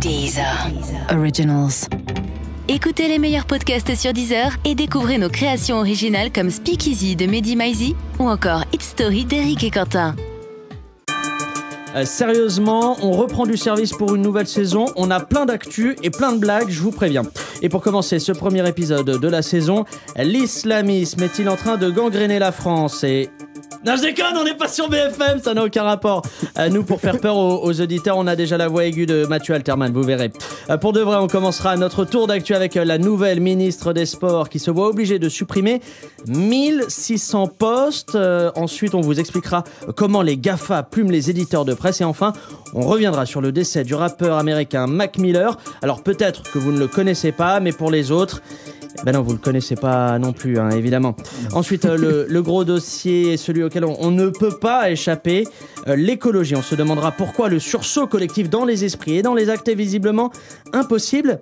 Deezer. Originals. Écoutez les meilleurs podcasts sur Deezer et découvrez nos créations originales comme Speakeasy de Mehdi Maizi ou encore It's Story d'Eric et Quentin. Euh, sérieusement, on reprend du service pour une nouvelle saison. On a plein d'actu et plein de blagues, je vous préviens. Et pour commencer ce premier épisode de la saison, l'islamisme est-il en train de gangréner la France? Et non, je déconne, on n'est pas sur BFM, ça n'a aucun rapport. Euh, nous, pour faire peur aux, auditeurs, on a déjà la voix aiguë de Mathieu Alterman, vous verrez. Euh, pour de vrai, on commencera notre tour d'actu avec euh, la nouvelle ministre des Sports qui se voit obligée de supprimer 1600 postes. Ensuite, on vous expliquera comment les GAFA plument les éditeurs de presse. Et enfin, on reviendra sur le décès du rappeur américain Mac Miller. Alors peut-être que vous ne le connaissez pas, mais pour les autres... Ben non, vous le connaissez pas non plus, hein, évidemment. Ensuite, euh, le, gros dossier, celui auquel on, on ne peut pas échapper, euh, l'écologie. On se demandera pourquoi le sursaut collectif dans les esprits et dans les actes est visiblement impossible.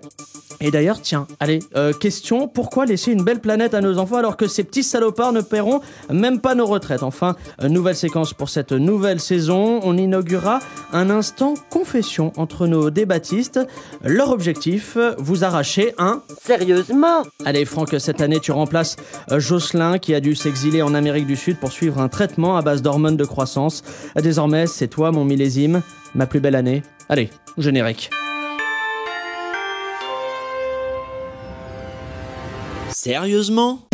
Et d'ailleurs, tiens, allez, euh, question, pourquoi laisser une belle planète à nos enfants alors que ces petits salopards ne paieront même pas nos retraites Enfin, euh, nouvelle séquence pour cette nouvelle saison, on inaugurera un instant confession entre nos débattistes. Leur objectif, vous arracher un Sérieusement Allez Franck, cette année tu remplaces euh, Jocelyn qui a dû s'exiler en Amérique du Sud pour suivre un traitement à base d'hormones de croissance. Désormais, c'est toi mon millésime, ma plus belle année. Allez, générique. Sérieusement?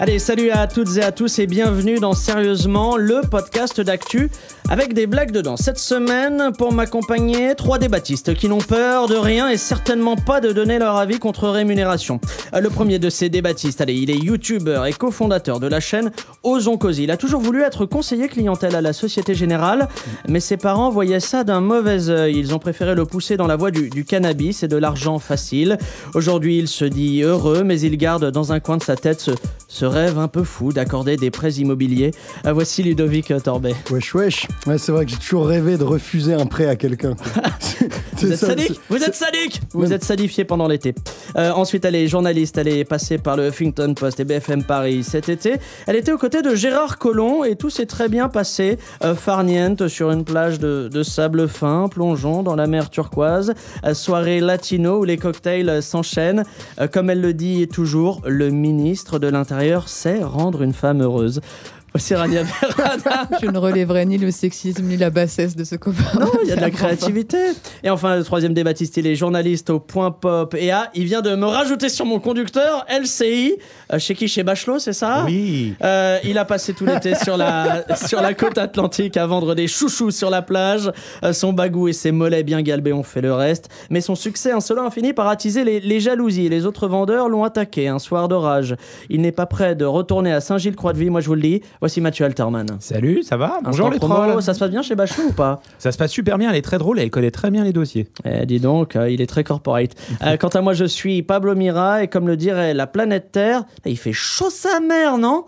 Allez, salut à toutes et à tous et bienvenue dans Sérieusement, le podcast d'actu avec des blagues dedans. Cette semaine, pour m'accompagner, trois débattistes qui n'ont peur de rien et certainement pas de donner leur avis contre rémunération. Euh, Le premier de ces débattistes, allez, il est youtubeur et cofondateur de la chaîne Ozon Cosy. Il a toujours voulu être conseiller clientèle à la Société Générale, mais ses parents voyaient ça d'un mauvais œil. Ils ont préféré le pousser dans la voie du, du cannabis et de l'argent facile. Aujourd'hui, il se dit heureux, mais il garde dans un coin de sa tête ce, ce rêve un peu fou d'accorder des prêts immobiliers. Euh, voici Ludovic Torbet. Wesh wesh. Ouais, c'est vrai que j'ai toujours rêvé de refuser un prêt à quelqu'un. Vous êtes sadique Vous êtes sadique Vous êtes sadifié pendant l'été. Euh, ensuite, elle est journaliste, elle est passée par le Huffington Post et BFM Paris cet été. Elle était aux côtés de Gérard Collomb et tout s'est très bien passé. Euh, farniente sur une plage de, de sable fin, plongeons dans la mer turquoise. Euh, soirée latino où les cocktails s'enchaînent. Comme elle le dit toujours, le ministre de l'Intérieur sait rendre une femme heureuse. Voici Rania Berrada. Je ne relèverai ni le sexisme ni la bassesse de ce copain. Non, il y a de la créativité. Et enfin, le troisième débattiste, il est journaliste au Point Pop. Et ah, il vient de me rajouter sur mon conducteur, LCI, euh, chez qui? Chez Bachelot, c'est ça? Oui. Euh, il a passé tout l'été sur la, sur la côte atlantique à vendre des chouchous sur la plage. Euh, son bagou et ses mollets bien galbés ont fait le reste. Mais son succès insolent a fini par attiser les, les jalousies. Les autres vendeurs l'ont attaqué un soir d'orage. Il n'est pas prêt de retourner à Saint-Gilles-Croix-de-Vie, moi je vous le dis. Voici Mathieu Alterman. Salut, ça va Bonjour les promo, trolls. Ça se passe bien chez Bachelot ou pas Ça se passe super bien, elle est très drôle et elle connaît très bien les dossiers. Eh, dis donc, euh, il est très corporate. Euh, quant à moi, je suis Pablo Mira et comme le dirait la planète Terre, eh, il fait chaud sa mère, non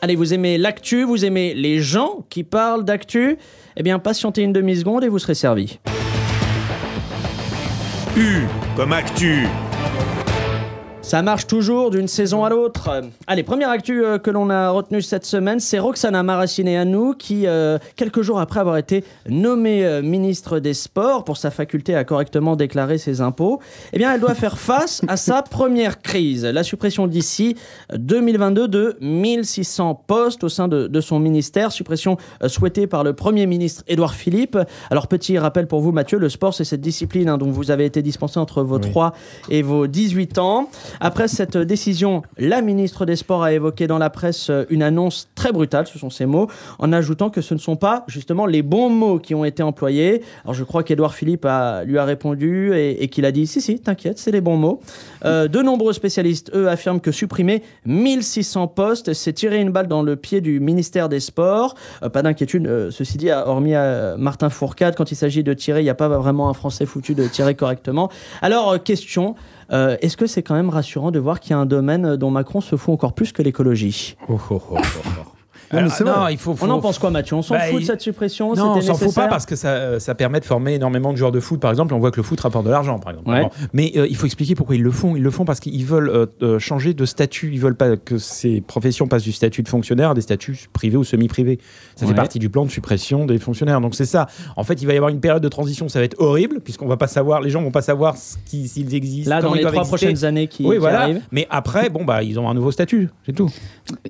Allez, vous aimez l'actu, vous aimez les gens qui parlent d'actu Eh bien, patientez une demi-seconde et vous serez servi. U comme actu. Ça marche toujours d'une saison à l'autre. Euh, Allez, première actu euh, que l'on a retenue cette semaine, c'est Roxana Maracineanu qui, euh, quelques jours après avoir été nommée euh, ministre des Sports pour sa faculté à correctement déclarer ses impôts, eh bien, elle doit faire face à sa première crise, la suppression d'ici 2022 de 1600 postes au sein de, de son ministère, suppression souhaitée par le Premier ministre Édouard Philippe. Alors, petit rappel pour vous, Mathieu, le sport, c'est cette discipline hein, dont vous avez été dispensé entre vos 3 et vos 18 ans. Après cette décision, la ministre des Sports a évoqué dans la presse euh, une annonce très brutale, ce sont ses mots, en ajoutant que ce ne sont pas justement les bons mots qui ont été employés. Alors je crois qu'Edouard Philippe lui a répondu et, et qu'il a dit si, si, t'inquiète, c'est les bons mots. Euh, de nombreux spécialistes, eux, affirment que supprimer 1600 postes, c'est tirer une balle dans le pied du ministère des Sports. Euh, pas d'inquiétude, euh, ceci dit, hormis euh, Martin Fourcade, quand il s'agit de tirer, il n'y a pas vraiment un Français foutu de tirer correctement. Alors, question. Est-ce que c'est quand même rassurant de voir qu'il y a un domaine dont Macron se fout encore plus que l'écologie? Oh, oh, oh, mais non, vrai. il faut. On faut- en pense quoi, Mathieu? On s'en Bah, fout de cette suppression Non, on s'en fout pas parce que ça, euh, ça permet de former énormément de joueurs de foot, par exemple. On voit que le foot rapporte de l'argent, par exemple. Ouais. Mais euh, il faut expliquer pourquoi ils le font. Ils le font parce qu'ils veulent euh, changer de statut. Ils veulent pas que ces professions passent du statut de fonctionnaire à des statuts privés ou semi-privés. Ça Ouais. fait partie du plan de suppression des fonctionnaires. Donc c'est ça. En fait, il va y avoir une période de transition. Ça va être horrible puisqu'on va pas savoir. Les gens vont pas savoir s'ils existent. Là, dans les trois exister. prochaines années qui, Oui, qui voilà. arrivent. Mais après, bon, bah, ils ont un nouveau statut. C'est tout.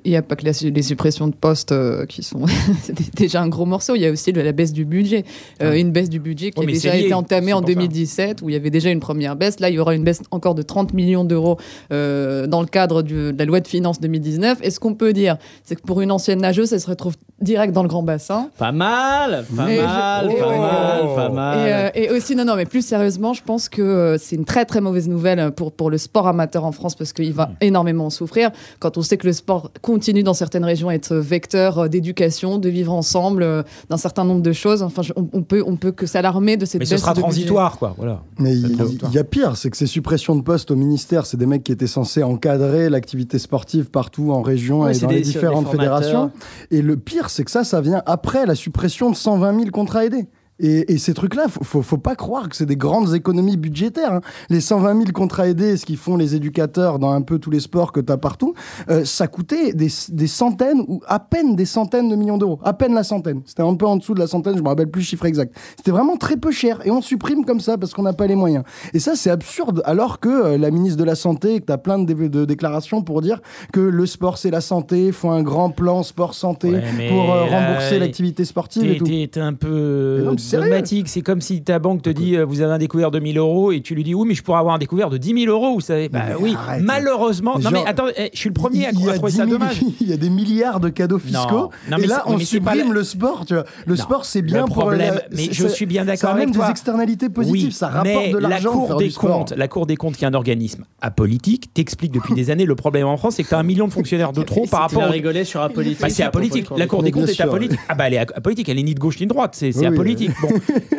Il n'y a pas que les suppressions de postes euh, qui sont c'est déjà un gros morceau. Il y a aussi de la baisse du budget. Euh, Une baisse du budget qui Oui, a déjà lié. été entamée en pour ça. 2017, où il y avait déjà une première baisse. Là, il y aura une baisse encore de 30 millions d'euros euh, dans le cadre du- de la loi de finances 2019. Et ce qu'on peut dire, c'est que pour une ancienne nageuse, elle se retrouve direct dans le grand bassin. Pas mal, pas Et je- mal, et pas ouais. mal, pas mal. Et, euh, et aussi, non, non, mais plus sérieusement, je pense que euh, c'est une très très mauvaise nouvelle pour, pour le sport amateur en France parce qu'il va énormément en souffrir. Quand on sait que le sport continue dans certaines régions à être vecteur euh, d'éducation, de vivre ensemble, euh, d'un certain nombre de choses, enfin, je- on, on peut, on peut que s'alarmer de cette Mais ce baisse sera de budget. transitoire, quoi. Voilà. Mais il, y a pire, c'est que ces suppressions de postes au ministère, c'est des mecs qui étaient censés encadrer l'activité sportive partout en région Ouais, et dans des- les différentes fédérations. Et le pire, c'est que ça, ça vient après la suppression de 120 000 contrats aidés. Et, et ces trucs-là, faut, faut, faut pas croire que c'est des grandes économies budgétaires. hein. Les 120 000 contrats aidés, ce qu'ils font les éducateurs dans un peu tous les sports que tu as partout, euh, ça coûtait des, des centaines ou à peine des centaines de millions d'euros. À peine la centaine. C'était un peu en dessous de la centaine, je me rappelle plus le chiffre exact. C'était vraiment très peu cher. Et on supprime comme ça parce qu'on n'a pas les moyens. Et ça, c'est absurde. Alors que euh, la ministre de la Santé, que tu as plein de, dé- de déclarations pour dire que le sport, c'est la santé, faut un grand plan sport-santé Ouais, mais pour euh, rembourser l'activité sportive et tout. t'es- un peu sérieux. dogmatique. C'est comme si ta banque te dit euh, vous avez un découvert de 1000 euros et tu lui dis oui, mais je pourrais avoir un découvert de 10 000 euros. Vous savez, bah mais oui, arrête. malheureusement. Non, mais attends, eh, je suis le premier à, à trouver 10 ça 000 dommage. il y a des milliards de cadeaux fiscaux. Non, mais et là, on supprime la- le sport. Tu vois. Le Non. sport, c'est Le bien pour problème, la- mais je suis bien Ça d'accord avec des toi. externalités positives. Oui, ça rapporte mais de la l'argent. Cour faire des comptes, la Cour des comptes, qui est un organisme apolitique, t'explique depuis des années le problème en France, c'est que tu as un million de fonctionnaires de trop par rapport rigolé sur apolitique. Bah, c'est apolitique. La Cour des comptes est apolitique. Ah bah elle est apolitique, elle est ni de gauche ni de droite, c'est apolitique. Bon,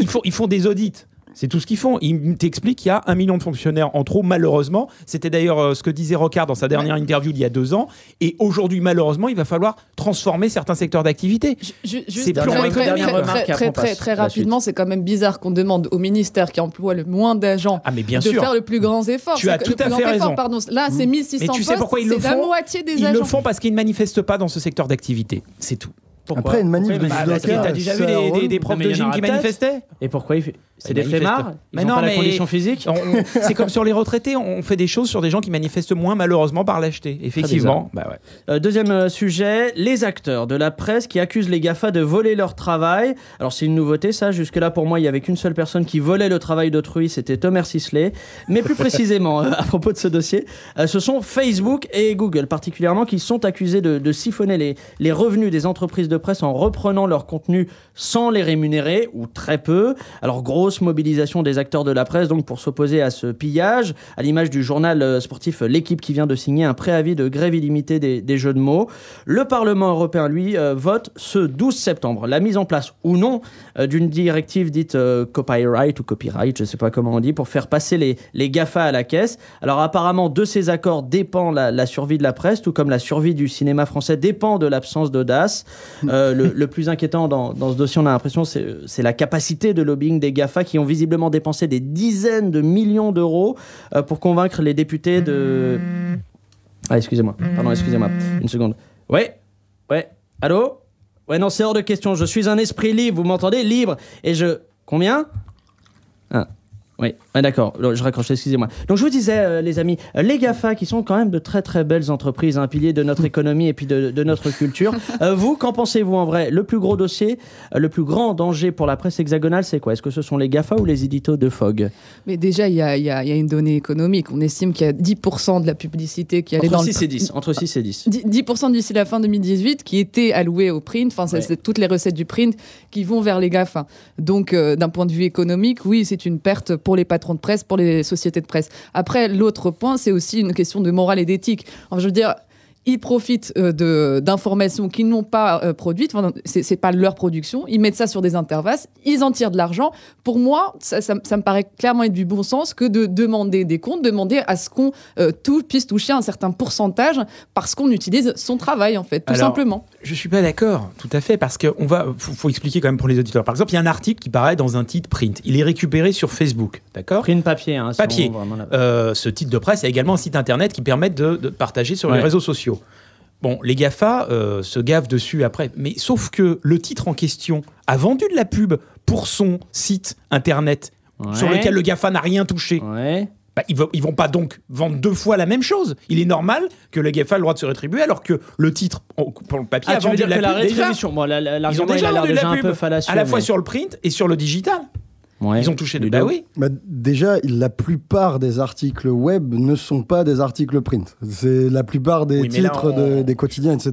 ils font, ils font des audits. C'est tout ce qu'ils font. Ils t'expliquent qu'il y a un million de fonctionnaires en trop, malheureusement. C'était d'ailleurs euh, ce que disait Rocard dans sa dernière interview d'il y a deux ans. Et aujourd'hui, malheureusement, il va falloir transformer certains secteurs d'activité. C'est très, plus très, très, très, très, rapidement, c'est quand même bizarre qu'on demande au ministère qui emploie le moins d'agents Ah, de sûr. faire le plus grand effort. Tu as tout à fait effort, raison. Pardon. Là, c'est 1600 Mais tu sais postes, pourquoi ils le c'est la moitié des Ils agents. le font parce qu'ils ne manifestent pas dans ce secteur d'activité. C'est tout. Pourquoi Après, une manif de Bah, judoka, t'as déjà vu des, des- des profs de gym qui manifestaient Et pourquoi il fait C'est des flemmards. Ils Mais non, pas la mais- condition physique c'est comme sur les retraités, on fait des choses sur des gens qui manifestent moins malheureusement par lâcheté. Effectivement. Bah ouais. Euh, deuxième euh, sujet, les acteurs de la presse qui accusent les GAFA de voler leur travail. Alors c'est une nouveauté ça, jusque-là pour moi il y avait qu'une seule personne qui volait le travail d'autrui, c'était Thomas Sisley. Mais plus précisément euh, à propos de ce dossier, euh, ce sont Facebook et Google particulièrement qui sont accusés de, de siphonner les, les revenus des entreprises de presse en reprenant leur contenu sans les rémunérer ou très peu. Alors grosse mobilisation des acteurs de la presse donc pour s'opposer à ce pillage, à l'image du journal euh, sportif L'équipe qui vient de signer un préavis de grève illimitée des, jeux de mots. Le Parlement européen, lui, euh, vote ce 12 septembre la mise en place ou non euh, d'une directive dite copyright ou copyright, je ne sais pas comment on dit, pour faire passer les, les GAFA à la caisse. Alors apparemment, de ces accords dépend la, survie de la presse, tout comme la survie du cinéma français dépend de l'absence d'audace. Le, plus inquiétant dans, dans ce dossier, on a l'impression, c'est la capacité de lobbying des GAFA qui ont visiblement dépensé des dizaines de millions d'euros euh, pour convaincre les députés de... Ah, excusez-moi, pardon, excusez-moi, une seconde. Ouais, ouais, allô? Ouais, non, c'est hors de question, je suis un esprit libre, vous m'entendez? Libre. Et je... Combien? Ah, oui, ouais, d'accord, je raccroche, excusez-moi. Donc je vous disais, euh, les amis, euh, les GAFA qui sont quand même de très très belles entreprises, un pilier de notre économie et puis de, de notre culture. Euh, vous, qu'en pensez-vous en vrai? Le plus gros dossier, le plus grand danger pour la presse hexagonale, c'est quoi? Est-ce que ce sont les GAFA ou les éditos de Fogg Mais déjà, il y a, y y une donnée économique. On estime qu'il y a 10% de la publicité qui allait Entre dans 6 le... et 10. Entre 6 et 10. 10 10% d'ici la fin 2018 qui étaient alloués au print. Enfin, c'est Ouais. toutes les recettes du print qui vont vers les GAFA. Donc, d'un point de vue économique, oui, c'est une perte pour les patrons de presse, pour les sociétés de presse. Après, l'autre point, c'est aussi une question de morale et d'éthique. Je veux dire. Ils profitent euh, d'informations qu'ils n'ont pas euh, produites. Enfin, c'est c'est pas leur production. Ils mettent ça sur des interfaces. Ils en tirent de l'argent. Pour moi, ça, ça- ça me paraît clairement être du bon sens que de demander des comptes, demander à ce qu'on euh, tout puisse toucher un certain pourcentage parce qu'on utilise son travail en fait, tout Alors, simplement. Je suis pas d'accord, tout à fait, parce qu'on va, faut, faut expliquer quand même pour les auditeurs. Par exemple, il y a un article qui paraît dans un titre print. Il est récupéré sur Facebook, d'accord Print papier. Hein, Papier. Euh, ce titre de presse a également un site internet qui permet de, de partager sur les réseaux sociaux. Bon, les GAFA euh, se gavent dessus après, mais sauf que le titre en question a vendu de la pub pour son site internet sur lequel le GAFA n'a rien touché. Ouais. Bah, ils, vont, ils vont pas donc vendre deux fois la même chose. Il est normal que le GAFA ait le droit de se rétribuer alors que le titre pour le papier Ah, a vendu de la pub déjà. rétribution, bon, la- la- Ils ont déjà vendu de la un pub peu fallacieux. à la fois mais- sur le print et sur le digital. Ouais. Ils ont touché de. Ludo. Bah oui. Bah, déjà, la plupart des articles web ne sont pas des articles print. C'est la plupart des Oui, mais là, titres on- de- des quotidiens, etc.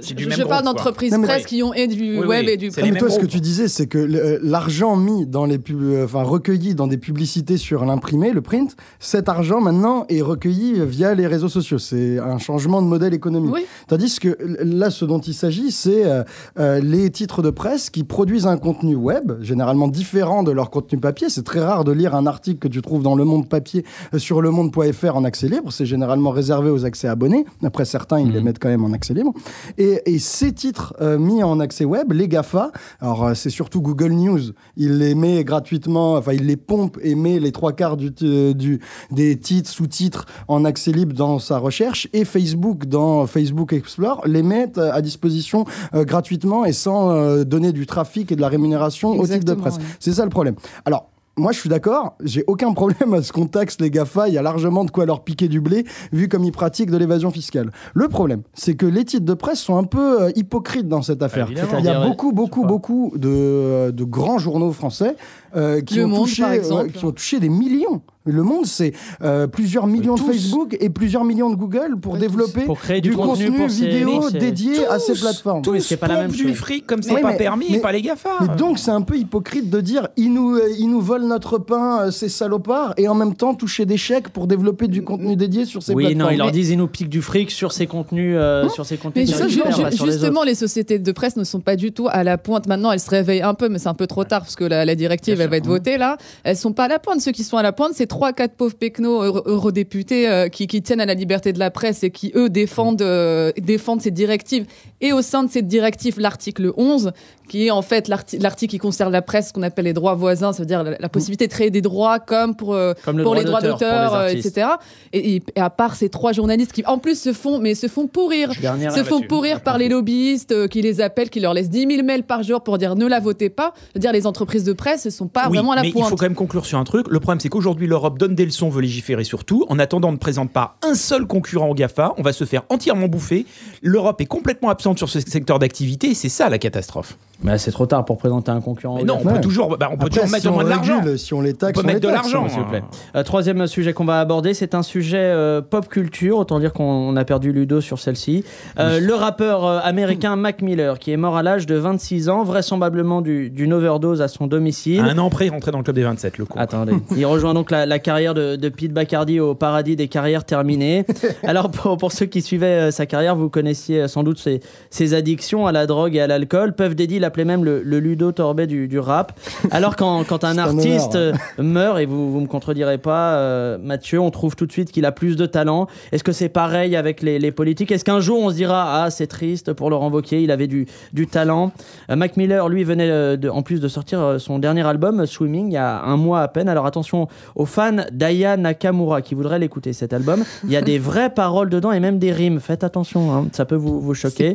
Je parle d'entreprises presse qui ont et du Oui, web oui, et du les mais toi, ce que tu disais, c'est que le- l'argent mis dans les pub- euh, enfin recueilli dans des publicités sur l'imprimé, le print, cet argent maintenant est recueilli via les réseaux sociaux. C'est un changement de modèle économique. Oui. Tandis que là, ce dont il s'agit, c'est euh, euh, les titres de presse qui produisent un contenu web, généralement différent de leur contenu papier. C'est très rare de lire un article que tu trouves dans Le Monde papier euh, sur lemonde.fr en accès libre. C'est généralement réservé aux accès abonnés. Après, certains, ils les mettent quand même en accès libre. Et, et ces titres euh, mis en accès web, les GAFA, alors euh, c'est surtout Google News, il les met gratuitement, enfin il les pompe et met les trois quarts du, du, des titres, sous-titres en accès libre dans sa recherche, et Facebook dans Facebook Explore les euh, à disposition euh, gratuitement et sans donner du trafic et de la rémunération au titre de Exactement, presse. ouais. C'est ça le problème. Alors, moi, je suis d'accord, j'ai aucun problème à ce qu'on taxe les GAFA, il y a largement de quoi leur piquer du blé, vu comme ils pratiquent de l'évasion fiscale. Le problème, c'est que les titres de presse sont un peu euh, hypocrites dans cette affaire. il y a beaucoup, beaucoup, beaucoup de, de grands journaux français euh, qui, Le ont Monde, touché, par exemple. ouais, qui ont touché des millions. Le Monde, c'est euh, plusieurs millions de tous. Facebook et plusieurs millions de Google pour Ouais, développer Pour créer du, du contenu contenu pour ces- vidéo ces- dédié à ces Tous, plateformes. Oui, mais c'est pas la même du chose. fric comme c'est Oui, pas mais- permis mais- par les GAFA. Mais donc, c'est un peu hypocrite de dire ils nous, euh, ils nous volent notre pain, euh, ces salopards, et en même temps toucher des chèques pour développer du contenu dédié sur ces Oui, plateformes. non, ils leur Mais- disent ils nous piquent du fric sur ces contenus, euh, sur ces Mais contenus. ça, je- là, les justement, les sociétés de presse ne sont pas du tout à la pointe. Maintenant, elles se réveillent un peu, mais c'est un peu trop tard parce que la, la directive, elle va être votée là. Elles sont pas à la pointe. Ceux qui sont à la pointe, c'est trois, quatre pauvres pecnos euro- eurodéputés euh, qui, qui tiennent à la liberté de la presse et qui eux défendent euh, défendent cette directive. Et au sein de cette directive, l'article 11, qui est en fait l'arti- l'article qui concerne la presse, ce qu'on appelle les droits voisins, ça veut dire la, la possibilité de créer des droits comme pour euh, Comme le pour droit les droits d'auteur, les etc. Et, à part ces trois journalistes qui, en plus, se font, mais se font pourrir se font pourrir par les lobbyistes qui les appellent, qui leur laissent 10 000 mails par jour pour dire ne la votez pas. Je veux dire, les entreprises de presse ne sont pas Oui, vraiment à la mais il pointe. faut quand même conclure sur un truc. Le problème, c'est qu'aujourd'hui, l'Europe donne des leçons, veut légiférer sur tout. En attendant, on ne présente pas un seul concurrent au GAFA. On va se faire entièrement bouffer. L'Europe est complètement absente sur ce secteur d'activité et c'est ça la catastrophe. Mais c'est trop tard pour présenter un concurrent. Mais non, on peut toujours, bah, on peut Après, toujours si mettre au on moins de l'argent. si on les taxe, On peut mettre les de l'argent, s'il vous plaît. Euh, troisième sujet qu'on va aborder, c'est un sujet euh, pop culture, autant dire qu'on a perdu Ludo sur celle-ci. Euh, Le rappeur euh, américain Mac Miller, qui est mort à l'âge de 26 ans, vraisemblablement du- d'une overdose à son domicile. Un an après, il rentrait dans le club des 27, le coup. Attendez. Il rejoint donc la, la carrière de, de Pete Bacardi au paradis des carrières terminées. Alors, pour, pour ceux qui suivaient euh, sa carrière, vous connaissiez sans doute ses, ses addictions à la drogue et à l'alcool. Puff Daddy l'appelait même le, le Ludo Torbet du, du rap. Alors, quand, quand un artiste honneur. euh, meurt, et vous, vous me contredirez pas, euh, Mathieu, on trouve tout de suite qu'il a plus de talent. Est-ce que c'est pareil avec les, les politiques? Est-ce qu'un jour on se dira, ah, c'est triste pour Laurent Wauquiez, il avait du, du talent? Euh, Mac Miller, lui, venait de- en plus de sortir son dernier album, Swimming, il y a un mois à peine. Alors attention aux fans d'Aya Nakamura qui voudraient l'écouter cet album. Il y a des vraies paroles dedans et même des rimes. Faites attention, hein, ça peut vous, vous choquer.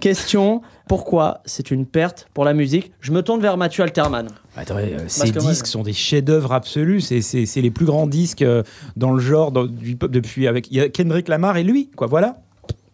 Question pourquoi c'est une perte pour la musique? Je me tourne vers Mathieu Alterman. Attends, euh, ces moi, disques sont des chefs-d'œuvre absolus. C'est- les plus grands disques euh, dans le genre dans- du hip-hop depuis. Avec, il y a Kendrick Lamar et lui, quoi. Voilà.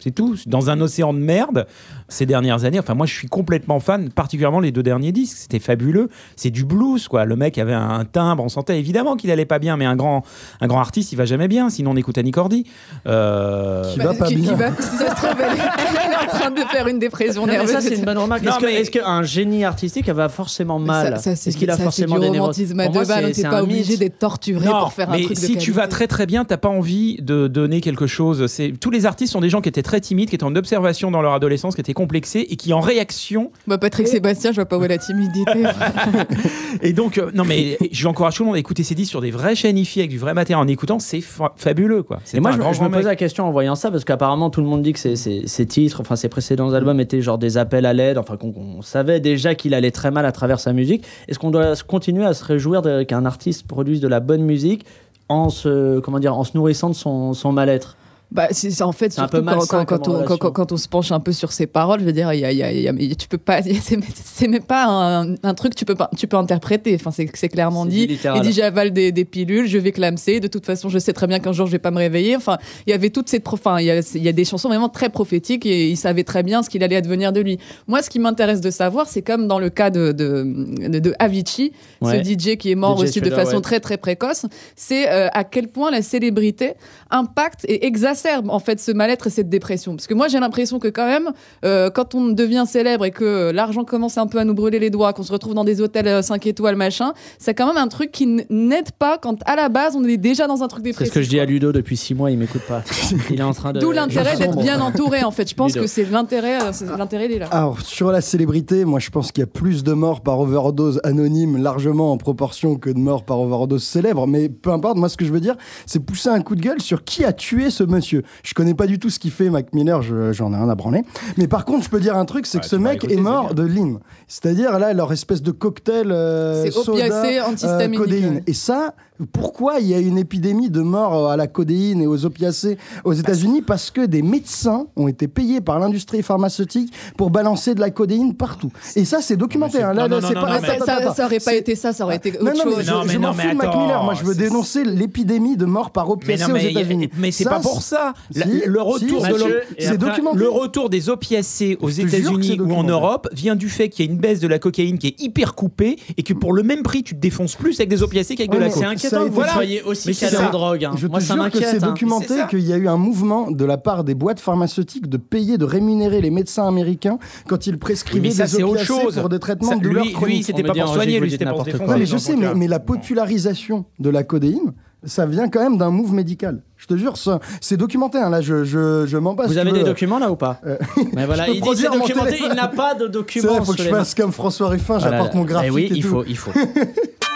C'est tout. Dans un océan de merde, ces dernières années. Enfin, moi, je suis complètement fan, particulièrement les deux derniers disques. C'était fabuleux. C'est du blues, quoi. Le mec avait un timbre. On sentait évidemment qu'il allait pas bien, mais un grand, un grand artiste, il va jamais bien. Sinon, on écoute Annie Cordy. Euh, Qui va pas qui, qui bien. va, si ça se trouve, elle, elle est en train de faire une dépression Non, mais nerveuse. ça, c'est une bonne remarque. Est-ce que- qu'un génie artistique va forcément mal Ça, ça, c'est Est-ce qu'il a ça, forcément des romantisme à deux balles. T'es pas obligé d'être torturé Non, pour faire un mais truc de si tu vas très très bien, t'as pas envie de donner quelque chose. C'est tous les artistes sont des gens qui étaient très très timides, qui étaient en observation dans leur adolescence, qui étaient complexés et qui en réaction. Bah, Patrick Sébastien, je vois pas où est la timidité. Et donc, euh, non mais j'encourage tout le monde à écouter ces disques sur des vraies chaînes IFI avec du vrai matériel en écoutant, c'est fa- fabuleux quoi. C'est Et moi, je, grand, je me mec. la question en voyant ça, parce qu'apparemment, tout le monde dit que ces- ces ces titres, enfin, ses précédents albums étaient genre des appels à l'aide, enfin, qu'on savait déjà qu'il allait très mal à travers sa musique. Est-ce qu'on doit continuer à se réjouir qu'un artiste produise de la bonne musique en se, comment dire, en se nourrissant de son, son mal-être? Bah, c'est en fait un peu quand, quand, quand on, quand, on se penche un peu sur ses paroles, je veux dire, y a, y a- y tu peux pas, c'est même pas un, un truc que tu peux pas, tu peux interpréter. Enfin, c'est c'est clairement dit. littéral. Il dit j'avale des, des pilules, je vais clamser. De toute façon, je sais très bien qu'un jour je vais pas me réveiller. Enfin, il y avait toutes ces, enfin, il y a, il y a des chansons vraiment très prophétiques et il savait très bien ce qu'il allait advenir de lui. Moi, ce qui m'intéresse de savoir, c'est comme dans le cas de de, de, de Avicii, Ouais. ce DJ qui est mort DJ aussi de façon ouais. très très précoce, c'est euh, à quel point la célébrité impacte et exacerbe en fait ce mal-être et cette dépression. Parce que moi j'ai l'impression que quand même, euh, quand on devient célèbre et que l'argent commence un peu à nous brûler les doigts, qu'on se retrouve dans des hôtels 5 étoiles machin, c'est quand même un truc qui n'aide pas quand à la base on est déjà dans un truc C'est dépressif. ce que je dis à. Ludo depuis six mois, il m'écoute pas. Il est en train de. D'où l'intérêt d'être bien entouré en fait. Je pense Ludo. que c'est l'intérêt, euh, c'est- l'intérêt il est là. Alors, sur la célébrité, moi je pense qu'il y a plus de morts par overdose anonyme largement en proportion que de morts par overdose célèbre. Mais peu importe, moi ce que je veux dire, c'est pousser un coup de gueule sur qui a tué ce monsieur. Je connais pas du tout ce qu'il fait, Mac Miller, je- j'en ai rien à branler. Mais par contre, je peux dire un truc, c'est Ouais, que ce mec écouter, est mort de lean. C'est-à-dire là, leur espèce de cocktail euh, C'est soda, opiacé, antihistaminique, codéine. ouais. Et ça, pourquoi il y a une épidémie de morts à la codéine et aux opiacés aux États-Unis? Parce que des médecins ont été payés par l'industrie pharmaceutique pour balancer de la codéine partout. Et ça, c'est documenté. hein. Là, non, là, non, non, pas. non, mais- ça, attends, ça- attends, ça aurait pas été ça, ça aurait été autre non, non, mais chose. je, Non, mais je non, m'en fous de Mac Miller. Moi, je veux dénoncer l'épidémie de morts par opiacés non, aux États-Unis. mais c'est pas pour ça. La- Si, le retour si, de documenté. le retour des opiacés aux Je États-Unis ou en. Europe vient du fait qu'il y a une baisse de la cocaïne qui est hyper coupée et que pour le même prix, tu te défonces plus avec des opiacés qu'avec de la coke. Ça a été- Voilà. soyez aussi Mais c'est calé en drogue. hein. Je Moi, te ça jure que m'inquiète. c'est hein. documenté qu'il y a eu un mouvement de la part des boîtes pharmaceutiques de payer, de rémunérer les médecins américains quand ils prescrivaient ça, des opiacés chose. pour des traitements Ça, de douleurs lui, lui, chroniques. c'était On pas pour soigner, lui, c'était pour. Ouais, mais je sais, son mais, la popularisation de la codéine, ça vient quand même d'un move médical. Je te jure, c'est documenté. hein. Là, je, je, je m'en passe. Vous avez des documents là ou pas Euh, Mais voilà, il dit c'est documenté, il n'a pas de documents. vrai, faut que je fasse comme François Ruffin, mains. j'apporte Voilà. mon graphique Eh oui, et il tout. faut, il faut.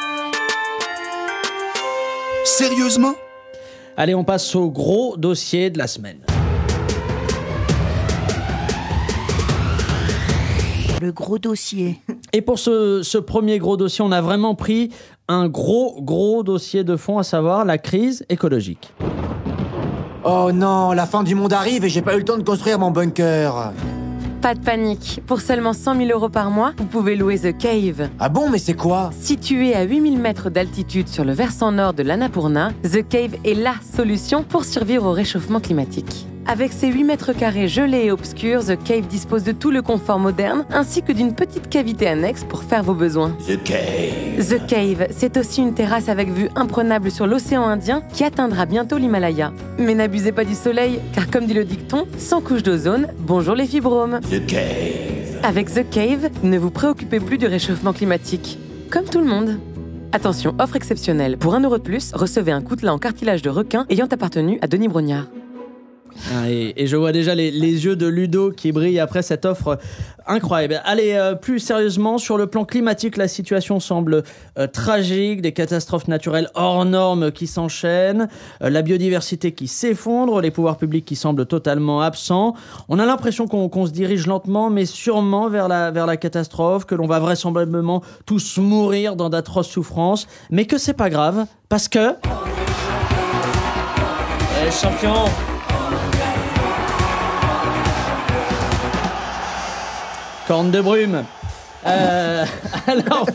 Sérieusement? Allez, on passe au gros dossier de la semaine. Le gros dossier. Et pour ce, ce premier gros dossier, on a vraiment pris un gros, gros dossier de fond, à savoir la crise écologique. Oh non, la fin du monde arrive et j'ai pas eu le temps de construire mon bunker. Pas de panique. Pour seulement 100 000 euros par mois, vous pouvez louer The Cave. Ah bon, mais c'est quoi? Situé à 8000 mètres d'altitude sur le versant nord de l'Annapurna, The Cave est LA solution pour survivre au réchauffement climatique. Avec ses 8 mètres carrés gelés et obscurs, The Cave dispose de tout le confort moderne ainsi que d'une petite cavité annexe pour faire vos besoins. The Cave. The Cave, c'est aussi une terrasse avec vue imprenable sur l'océan Indien qui atteindra bientôt l'Himalaya. Mais n'abusez pas du soleil, car comme dit le dicton, sans couche d'ozone, bonjour les fibromes. The Cave. Avec The Cave, ne vous préoccupez plus du réchauffement climatique. Comme tout le monde. Attention, offre exceptionnelle. Pour un euro de plus, recevez un coutelas en cartilage de requin ayant appartenu à Denis Brognard. Ah, Et, je vois déjà les, yeux de Ludo qui brillent après cette offre incroyable. Allez, euh, plus sérieusement, sur le plan climatique, la situation semble euh, tragique, des catastrophes naturelles hors normes qui s'enchaînent, euh, la biodiversité qui s'effondre, les pouvoirs publics qui semblent totalement absents. On a l'impression qu'on qu'on se dirige lentement, mais sûrement vers la, vers la catastrophe, que l'on va vraisemblablement tous mourir dans d'atroces souffrances, mais que c'est pas grave, parce que... Eh, champion Corne de brume. Euh, alors,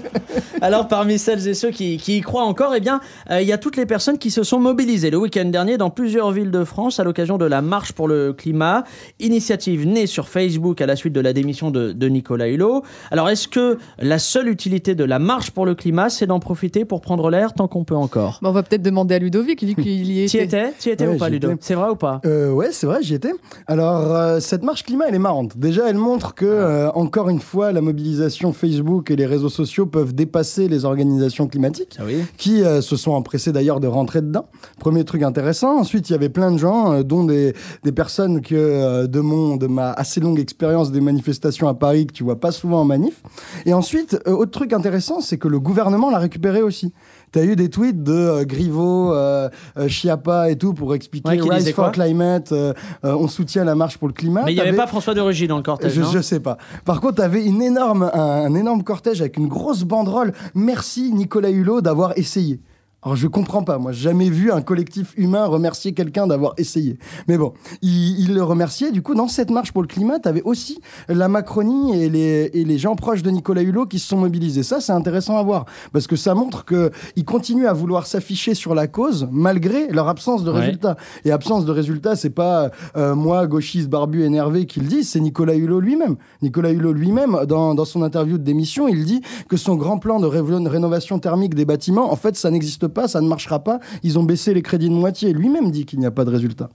alors, parmi celles et ceux qui, qui y croient encore, eh bien, euh, il y a toutes les personnes qui se sont mobilisées le week-end dernier dans plusieurs villes de France à l'occasion de la marche pour le climat, initiative née sur Facebook à la suite de la démission de, de Nicolas Hulot. Alors, est-ce que la seule utilité de la marche pour le climat, c'est d'en profiter pour prendre l'air tant qu'on peut encore? Bon, on va peut-être demander à Ludovic, vu qu'il y était. étais? T'y étais Ouais, ou pas, Ludo? C'est vrai ou pas? Euh, ouais, c'est vrai, j'y étais. Alors, euh, cette marche climat, elle est marrante. Déjà, elle montre que, euh, encore une fois, la mobilisation Facebook et les réseaux sociaux peuvent dépasser les organisations climatiques, Ah oui. qui euh, se sont empressés d'ailleurs de rentrer dedans. Premier truc intéressant. Ensuite, il y avait plein de gens, euh, dont des, des personnes que euh, de mon de ma assez longue expérience des manifestations à Paris que tu vois pas souvent en manif. Et ensuite, autre truc intéressant, c'est que le gouvernement l'a récupéré aussi. Tu as eu des tweets de euh, Griveaux, euh, euh, Chiappa et tout pour expliquer Ouais, Rise for Climate, euh, on soutient la marche pour le climat. Mais il n'y avait T'avais- pas François de Rugy dans le cortège. je, je sais pas. Par contre, tu avais une énorme, un, un énorme cortège avec une grosse banderole. Merci Nicolas Hulot d'avoir essayé. Alors je comprends pas, moi jamais vu un collectif humain remercier quelqu'un d'avoir essayé. Mais bon, il, il le remerciait. Du coup, dans cette marche pour le climat, tu avais aussi la Macronie et les, et les gens proches de Nicolas Hulot qui se sont mobilisés. Ça, c'est intéressant à voir parce que ça montre qu'ils continuent à vouloir s'afficher sur la cause malgré leur absence de Ouais. résultats. Et absence de résultats, c'est pas euh, moi, gauchiste, barbu, énervé, qui le dit, c'est Nicolas Hulot lui-même. Nicolas Hulot lui-même, dans, dans son interview de démission, il dit que son grand plan de rénovation thermique des bâtiments, en fait, ça n'existe pas, ça ne marchera pas. Ils ont baissé les crédits de moitié. Lui-même dit qu'il n'y a pas de résultat.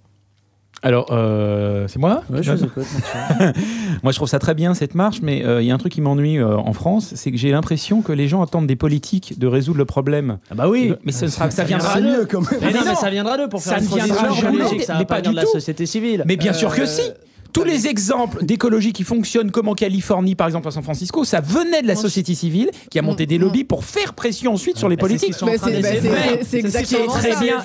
Alors, euh, c'est moi Ouais, je. Moi, je trouve ça très bien cette marche, mais euh, il y a un truc qui m'ennuie euh, en France, c'est que j'ai l'impression que les gens attendent des politiques de résoudre le problème. Ah bah oui. Mais ce sera, ça viendra C'est d'eux. mieux quand même. Mais non, non. mais ça viendra d'eux pour Ça faire une ne viendra jamais. ça Mais pas pas du de la société civile. Mais bien sûr que Euh, si. Tous les exemples d'écologie qui fonctionnent comme en Californie, par exemple à San Francisco, ça venait de la société civile qui a monté des lobbies pour faire pression ensuite sur les Bah, politiques. c'est- exactement très bien,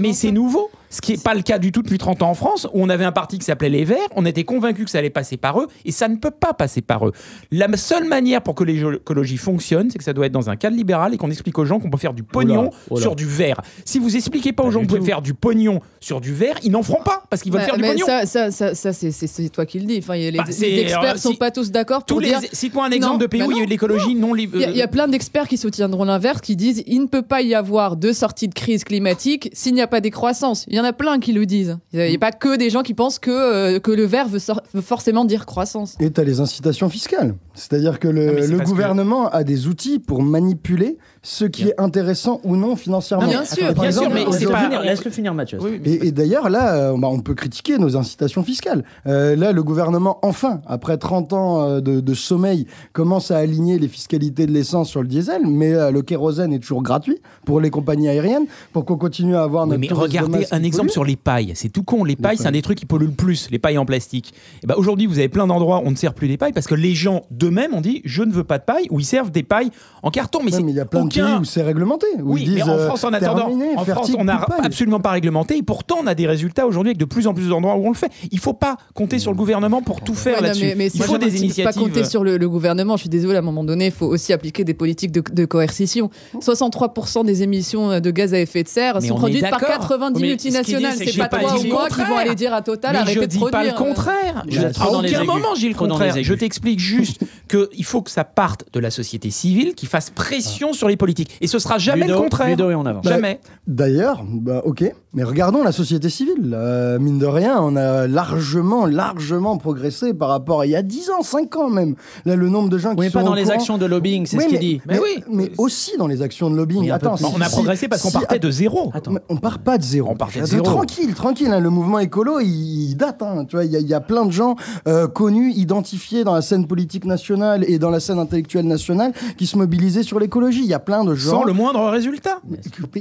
mais c'est nouveau. Ce qui n'est pas le cas du tout depuis 30 ans en France, où on avait un parti qui s'appelait Les Verts, on était convaincu que ça allait passer par eux, et ça ne peut pas passer par eux. La seule manière pour que l'écologie fonctionne, c'est que ça doit être dans un cadre libéral et qu'on explique aux gens qu'on peut faire du pognon oula. sur du vert. Si vous expliquez pas aux gens que vous pouvez faire du pognon sur du vert, ils n'en feront pas, parce qu'ils veulent Bah, faire du mais pognon. ça, ça, ça, ça, c'est- c'est toi qui le dis. Enfin, les, Bah, les experts euh, sont si- pas tous d'accord Tous pour les, dire. cite-moi un exemple Non, de pays bah où il y a eu non, de l'écologie non libre. Il y, a- il y a plein d'experts qui soutiendront l'inverse, qui disent il ne peut pas y avoir de sortie de crise climatique s'il n'y a pas des croissances. Il y en a plein qui le disent. Il n'y a, pas que des gens qui pensent que, euh, que le vert veut, forcément dire croissance. Et tu as les incitations fiscales. C'est-à-dire que le, Non, que- gouvernement a des outils pour manipuler ce qui est intéressant ou non financièrement. Non, bien sûr, Par bien exemple, sûr, mais Laisse-le c'est aujourd'hui- pas- finir, Laisse-le finir, Mathieu. Oui, mais Et, et d'ailleurs, là, euh, bah, on peut critiquer nos incitations fiscales. Euh, là, le gouvernement, enfin, après 30 ans euh, de, de sommeil, commence à aligner les fiscalités de l'essence sur le diesel, mais euh, le kérosène est toujours gratuit pour les compagnies aériennes, pour qu'on continue à avoir Oui, notre mais de regardez un exemple pollue. sur les pailles. C'est tout con. Les pailles, c'est un des trucs qui polluent le plus, les pailles en plastique. Et ben aujourd'hui, vous avez plein d'endroits où on ne sert plus des pailles parce que les gens d'eux-mêmes ont dit je ne veux pas de paille ou ils servent des pailles en carton. Mais Ouais, mais il y a plein de aucun. pays où c'est réglementé. Où Oui, ils disent, mais en France, en attendant, terminé, en France, on n'a de absolument pas réglementé et pourtant on a des résultats aujourd'hui avec de plus en plus d'endroits où on le fait. Il faut pas compter sur le gouvernement pour tout faire Ouais, là-dessus. mais, mais Il faut des initiatives. pas compter sur le, le gouvernement. Je suis désolée, à un moment donné, il faut aussi appliquer des politiques de, de coercition. 63% des émissions de gaz à effet de serre Mais sont produites par d'accord. 90 Mais ce qu'il dit, multinationales. c'est pas pas toi ou moi qui vont aller dire à Total Mais arrêtez je de dis produire. pas le contraire. Je- à aucun moment j'ai le contraire. Je t'explique juste qu'il faut que ça parte de la société civile, qui fasse pression sur les politiques. Et ce sera jamais Ludo, le contraire. Ludo et on avance. Jamais. D'ailleurs, bah, ok, mais regardons la société civile. Euh, mine de rien, on a largement, largement progressé par rapport à il y a 10 ans, 5 ans même. Là, le nombre de gens qui Oui, sont pas dans les courant- actions de lobbying, c'est Oui, ce qu'il dit. Mais, Mais oui. mais aussi dans les actions de lobbying. Attends, si- on a progressé parce qu'on si- partait de zéro. Attends. On part pas de zéro. On partait de zéro. Tranquille, tranquille. hein, le mouvement écolo, il, il date. hein, tu vois, il y, a- il y a plein de gens euh, connus, identifiés dans la scène politique nationale et dans la scène intellectuelle nationale qui se mobilisaient sur l'écologie. Il y a plein de gens. Sans le moindre résultat.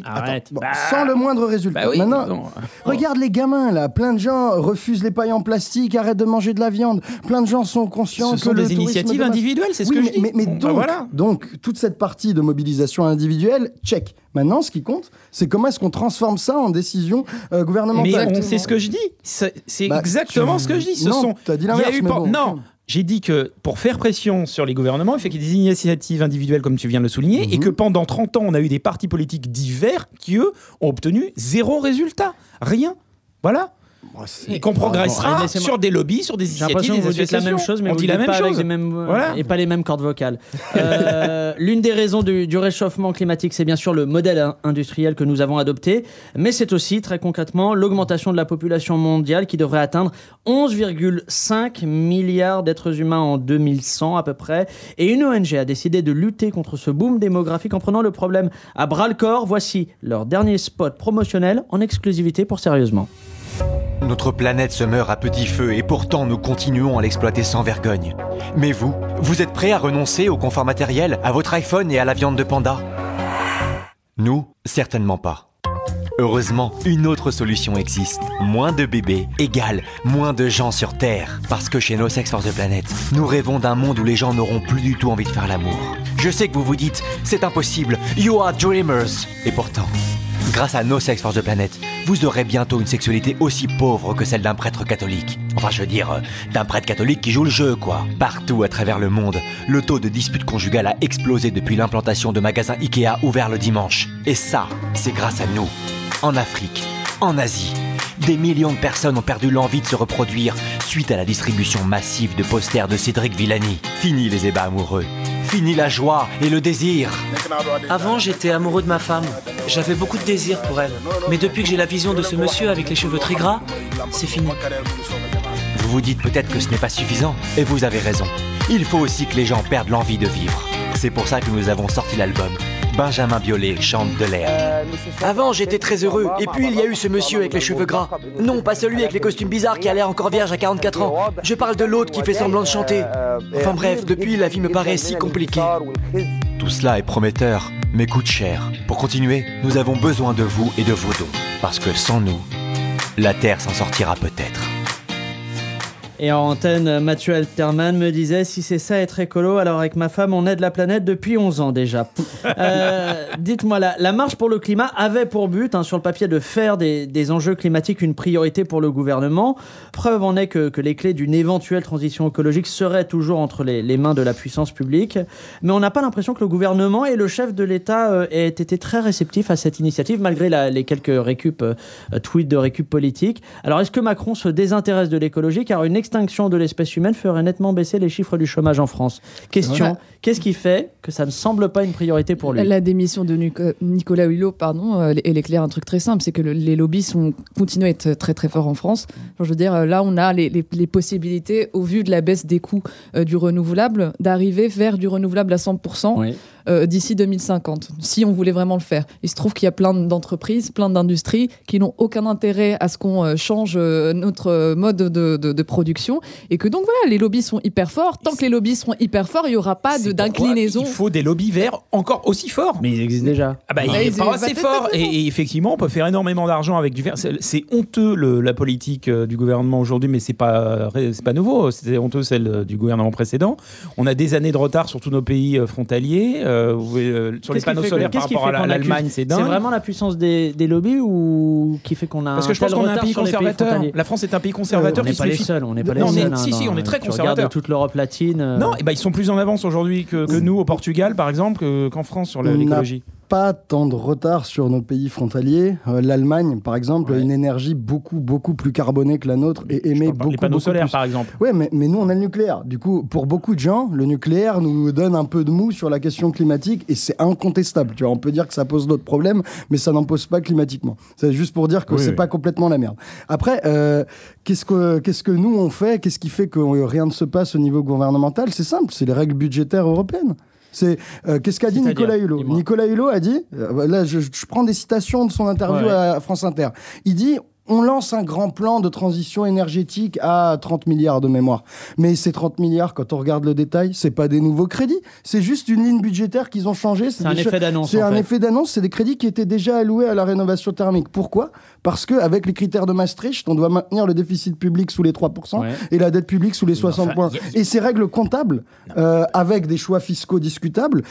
Attends, bon, sans le moindre résultat. Bah oui. Maintenant, non. regarde les gamins là. Plein de gens refusent les pailles en plastique, arrêtent de manger de la viande. Plein de gens sont conscients Ce que sont le des initiatives de individuelles, c'est ce Oui, que mais, je dis. mais- mais Bon, bah donc, voilà. donc, toute cette partie de mobilisation individuelle, check. Maintenant, ce qui compte, c'est comment est-ce qu'on transforme ça en décision euh, Mais gouvernementale. on- c'est ce que je dis. C'est Bah, exactement tu- ce que je dis. Ce non, sont. t'as dit il y a l'inverse, eu mais pas- bon. Non. J'ai dit que pour faire pression sur les gouvernements, il fait qu'il y ait des initiatives individuelles, comme tu viens de le souligner, et Mhm. que pendant 30 ans, on a eu des partis politiques divers qui, eux, ont obtenu zéro résultat. Rien. Voilà. Et qu'on progressera sur des lobbies, sur des J'ai initiatives, l'impression que des vous dites la même chose, mais on vous dit dites la même pas avec chose. les mêmes, Voilà. et pas les mêmes cordes vocales. Euh, L'une des raisons du, du réchauffement climatique, c'est bien sûr le modèle in- industriel que nous avons adopté, mais c'est aussi très concrètement l'augmentation de la population mondiale qui devrait atteindre 11,5 milliards d'êtres humains en 2100 à peu près. Et une ONG a décidé de lutter contre ce boom démographique en prenant le problème à bras le corps. Voici leur dernier spot promotionnel en exclusivité pour sérieusement. Notre planète se meurt à petit feu et pourtant nous continuons à l'exploiter sans vergogne. Mais vous, Vous êtes prêts à renoncer au confort matériel, à votre iPhone et à la viande de panda? Nous, certainement pas. Heureusement, une autre solution existe. Moins de bébés égale moins de gens sur Terre. Parce que chez No Sex for the Planet, nous rêvons d'un monde où les gens n'auront plus du tout envie de faire l'amour. Je sais que vous vous dites, c'est impossible, you are dreamers. Et pourtant, grâce à No Sex for the Planet, vous aurez bientôt une sexualité aussi pauvre que celle d'un prêtre catholique. Enfin, je veux dire, euh, d'un prêtre catholique qui joue le jeu, quoi. Partout à travers le monde, le taux de dispute conjugale a explosé depuis l'implantation de magasins Ikea ouverts le dimanche. Et ça, c'est grâce à nous. En Afrique, en Asie, des millions de personnes ont perdu l'envie de se reproduire suite à la distribution massive de posters de Cédric Villani. Fini les ébats amoureux. Fini la joie et le désir. Avant, j'étais amoureux de ma femme. J'avais beaucoup de désir pour elle. Mais depuis que j'ai la vision de ce monsieur avec les cheveux très gras, c'est fini. Vous vous dites peut-être que ce n'est pas suffisant, et vous avez raison. Il faut aussi que les gens perdent l'envie de vivre. C'est pour ça que nous avons sorti l'album. Benjamin Biolay chante de l'air. Avant, j'étais très heureux. Et puis, il y a eu ce monsieur avec les cheveux gras. Non, pas celui avec les costumes bizarres qui a l'air encore vierge à 44 ans. Je parle de l'autre qui fait semblant de chanter. Enfin bref, depuis, la vie me paraît si compliquée. Tout cela est prometteur, mais coûte cher. Pour continuer, nous avons besoin de vous et de vos dons. Parce que sans nous, la Terre s'en sortira peut-être. Et en antenne, Mathieu Alterman me disait si c'est ça être écolo, alors avec ma femme, on aide la planète depuis 11 ans déjà. Euh, Dites-moi, la, la marche pour le climat avait pour but, hein, sur le papier, de faire des, des enjeux climatiques une priorité pour le gouvernement. Preuve en est que, que les clés d'une éventuelle transition écologique seraient toujours entre les, les mains de la puissance publique. Mais on n'a pas l'impression que le gouvernement et le chef de l'État euh, aient été très réceptifs à cette initiative, malgré la- les quelques récup, euh, tweets de récup politique. Alors, est-ce que Macron se désintéresse de l'écologie Car une extinction de l'espèce humaine ferait nettement baisser les chiffres du chômage en France. Question. Qu'est-ce qui fait que ça ne semble pas une priorité pour lui? La démission de Nico- Nicolas Hulot, pardon, euh, elle éclaire un truc très simple, c'est que le- les lobbies sont, continuent à être très très forts en France. Je veux dire, euh, là, on a les, les- les possibilités, au vu de la baisse des coûts euh, du renouvelable, d'arriver vers du renouvelable à 100% euh, d'ici 2050, si on voulait vraiment le faire. Il se trouve qu'il y a plein d'entreprises, plein d'industries qui n'ont aucun intérêt à ce qu'on euh, change euh, notre euh, mode de, de- de production, et que donc voilà, les lobbies sont hyper forts. Tant que les lobbies seront hyper forts, il n'y aura pas de- d'inclinaison. Il faut des lobbies verts encore aussi forts. Mais ils existent déjà. Ah bah, il Ah, est ils- bah, assez peut-être fort. pas Et, et effectivement, on peut faire énormément d'argent avec du vert. C'est c'est honteux le- la politique euh, du gouvernement aujourd'hui, mais c'est pas c'est pas nouveau. C'était honteux celle euh, du gouvernement précédent. On a des années de retard sur tous nos pays euh, frontaliers. Euh, vous voyez, euh, sur les panneaux solaires par qu'est-ce qui rapport à l'Allemagne, c'est dingue. C'est vraiment la puissance des, des lobbies ou qui fait qu'on a Parce que je pense qu'on est un pays conservateur. La France est un pays conservateur on n'est pas les seuls, on n'est pas les Non, on est- seuls. hein, si, si, on est très conservateur. toute l'Europe latine. Non, et ben ils sont plus en avance aujourd'hui que, que nous au Portugal, par exemple, que- qu'en France sur la- l'écologie? Pas tant de retard sur nos pays frontaliers. Euh, L'Allemagne, par exemple, a une énergie beaucoup, beaucoup plus carbonée que la nôtre et émet beaucoup, Les panneaux beaucoup solaires, plus. par exemple. Ouais, mais, mais nous, on a le nucléaire. Du coup, pour beaucoup de gens, le nucléaire nous donne un peu de mou sur la question climatique et c'est incontestable. Tu vois, on peut dire que ça pose d'autres problèmes, mais ça n'en pose pas climatiquement. C'est juste pour dire que Oui, c'est oui. pas complètement la merde. Après, euh, qu'est-ce que qu'est-ce que nous on fait? Qu'est-ce qui fait que rien ne se passe au niveau gouvernemental? C'est simple, c'est les règles budgétaires européennes. C'est euh, qu'est-ce qu'a dit Nicolas Hulot. Nicolas Hulot a dit, euh, là je, je prends des citations de son interview Ouais. à France Inter. Il dit on lance un grand plan de transition énergétique à 30 milliards de mémoire. Mais ces 30 milliards, quand on regarde le détail, c'est pas des nouveaux crédits, c'est juste une ligne budgétaire qu'ils ont changée. C'est un effet d'annonce, C'est un fait. effet d'annonce, c'est des crédits qui étaient déjà alloués à la rénovation thermique. Pourquoi? Parce qu'avec les critères de Maastricht, on doit maintenir le déficit public sous les 3% Ouais. et la dette publique sous les 60 enfin, points. Et ces règles comptables, euh, avec des choix fiscaux discutables,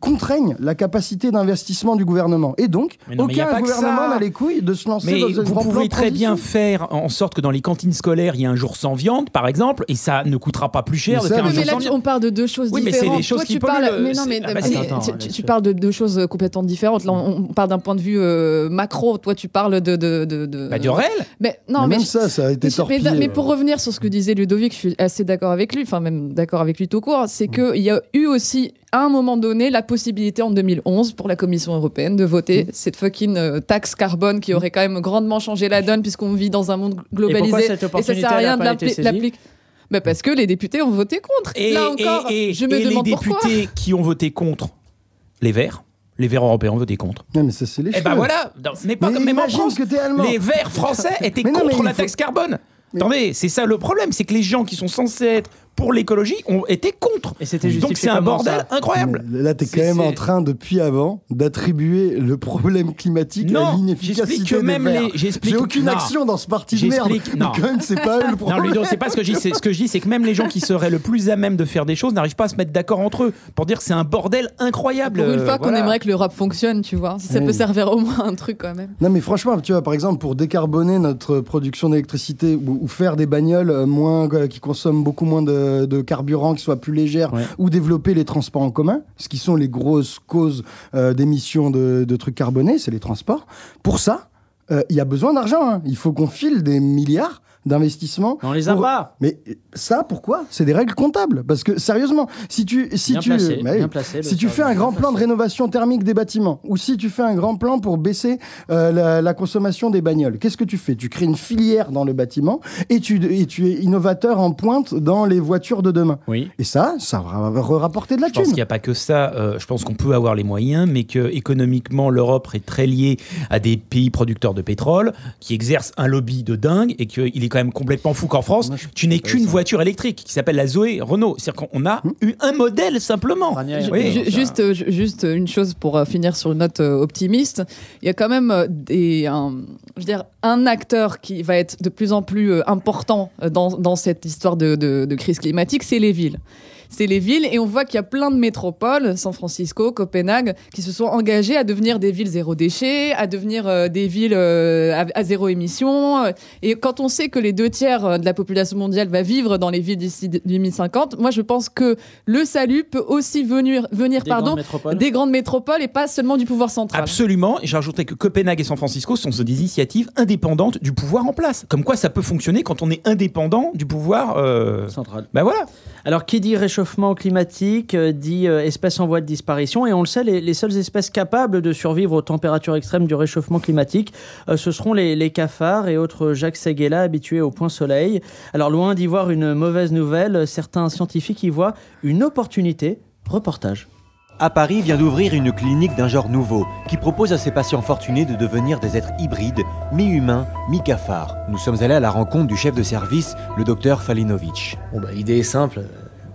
contraignent la capacité d'investissement du gouvernement. Et donc, non, aucun que gouvernement n'a les couilles de se lancer Mais dans un grand plan très bien faire en sorte que dans les cantines scolaires, il y ait un jour sans viande, par exemple, et ça ne coûtera pas plus cher Mais de ça, faire un jour là, sans viande. on parle de deux choses Oui, mais c'est des choses Toi, qui tu parles, euh, mais non, mais, ah bah, attends, tu, bien tu- parles de deux choses complètement différentes. Là, on, on parle d'un point de vue euh, macro. Toi, tu parles de de de, de- Bah, du réel. Mais non, Mais même ça, ça a été torpillé. mais pour revenir sur ce que disait Ludovic, je suis assez d'accord avec lui, enfin même d'accord avec lui tout court, c'est qu'il y a eu aussi à un moment donné la possibilité en 2011 pour la Commission européenne de voter cette fucking euh, taxe carbone qui aurait quand même grandement changé la donne puisqu'on vit dans un monde globalisé pourquoi cette et ça sert à rien de l'appliquer. Bah parce que les députés ont voté contre. Et, Là encore, et- et- je me et demande les pourquoi. députés qui ont voté contre les Verts, les Verts européens ont voté contre. Non, mais ça, c'est les Et ben cheveux. voilà, ce n'est pas Mais comme même en imagine France. que t'es allemand. Les Verts français étaient non, contre la faut- taxe carbone. Attendez, c'est ça le problème, c'est que les gens qui sont censés être pour l'écologie ont été contre. Et c'était Donc c'est un bordel ça incroyable. Mais Là, t'es quand C'est- même en train, depuis avant, d'attribuer le problème climatique à Non, l'inefficacité j'explique que des même Verts. les- J'ai aucune non. action dans ce parti de merde. Non. Mais quand même, c'est pas eux le Non, problème. Ludo, c'est pas ce que je dis. C'est ce que je dis, c'est que même les gens qui seraient le plus à même de faire des choses n'arrivent pas à se mettre d'accord entre eux pour dire que c'est un bordel incroyable. Pour une Euh, fois qu'on voilà. aimerait que le rap fonctionne, tu vois. Si ça Oui. peut servir au moins un truc quand même. Non mais franchement, tu vois, par exemple, pour décarboner notre production d'électricité ou, ou faire des bagnoles euh, moins, euh, qui consomment beaucoup moins de, de carburant, qui soient plus légères, Ouais. ou développer les transports en commun, ce qui sont les grosses causes euh, d'émissions de, de trucs carbonés, c'est les transports. Pour ça, euh, il y a besoin d'argent. hein. Il faut qu'on file des milliards d'investissements. On les a pour- pas. Mais ça, pourquoi? C'est des règles comptables. Parce que sérieusement, si tu, si Bien tu, placé, mais oui, bien placé, le si tu fais un grand plan de rénovation thermique des bâtiments, ou si tu fais un grand plan pour baisser euh, la, la consommation des bagnoles, qu'est-ce que tu fais? Tu crées une filière dans le bâtiment et tu, et tu es innovateur en pointe dans les voitures de demain. Oui. Et ça, ça va rapporter de la Je pense thune. qu'il n'y a pas que ça. Euh, je pense qu'on peut avoir les moyens, mais que économiquement, l'Europe est très liée à des pays producteurs de pétrole qui exercent un lobby de dingue et qu'il est quand même complètement fou qu'en France, Moi, tu n'es qu'une voiture électrique qui s'appelle la Zoé Renault. C'est-à-dire qu'on a eu un modèle simplement. Oui. juste, euh, ju- juste une chose pour euh, finir sur une note euh, optimiste. Il y a quand même des, un, je veux dire, un acteur qui va être de plus en plus important dans, dans cette histoire de, de- de crise climatique, c'est les villes. C'est les villes et on voit qu'il y a plein de métropoles, San Francisco, Copenhague, qui se sont engagées à devenir des villes zéro déchet, à devenir euh, des villes euh, à, à zéro émission. Et quand on sait que les deux tiers euh, de la population mondiale va vivre dans les villes d'ici 2050, moi je pense que le salut peut aussi venir, venir Des pardon, grandes métropoles. des grandes métropoles et pas seulement du pouvoir central. Absolument, et j'ajouterais que Copenhague et San Francisco sont des initiatives indépendantes du pouvoir en place. Comme quoi ça peut fonctionner quand on est indépendant du pouvoir. euh, Central. Ben voilà. Alors, qui dit réchauffement climatique euh, dit euh, espèces en voie de disparition. Et on le sait, les, les seules espèces capables de survivre aux températures extrêmes du réchauffement climatique, euh, ce seront les, les cafards et autres Jacques Seguela habitués au point soleil. Alors, loin d'y voir une mauvaise nouvelle, certains scientifiques y voient une opportunité. Reportage. À Paris vient d'ouvrir une clinique d'un genre nouveau qui propose à ses patients fortunés de devenir des êtres hybrides, mi-humains, mi-cafards. Nous sommes allés à la rencontre du chef de service, le docteur Falinovic. Bon bah l'idée est simple.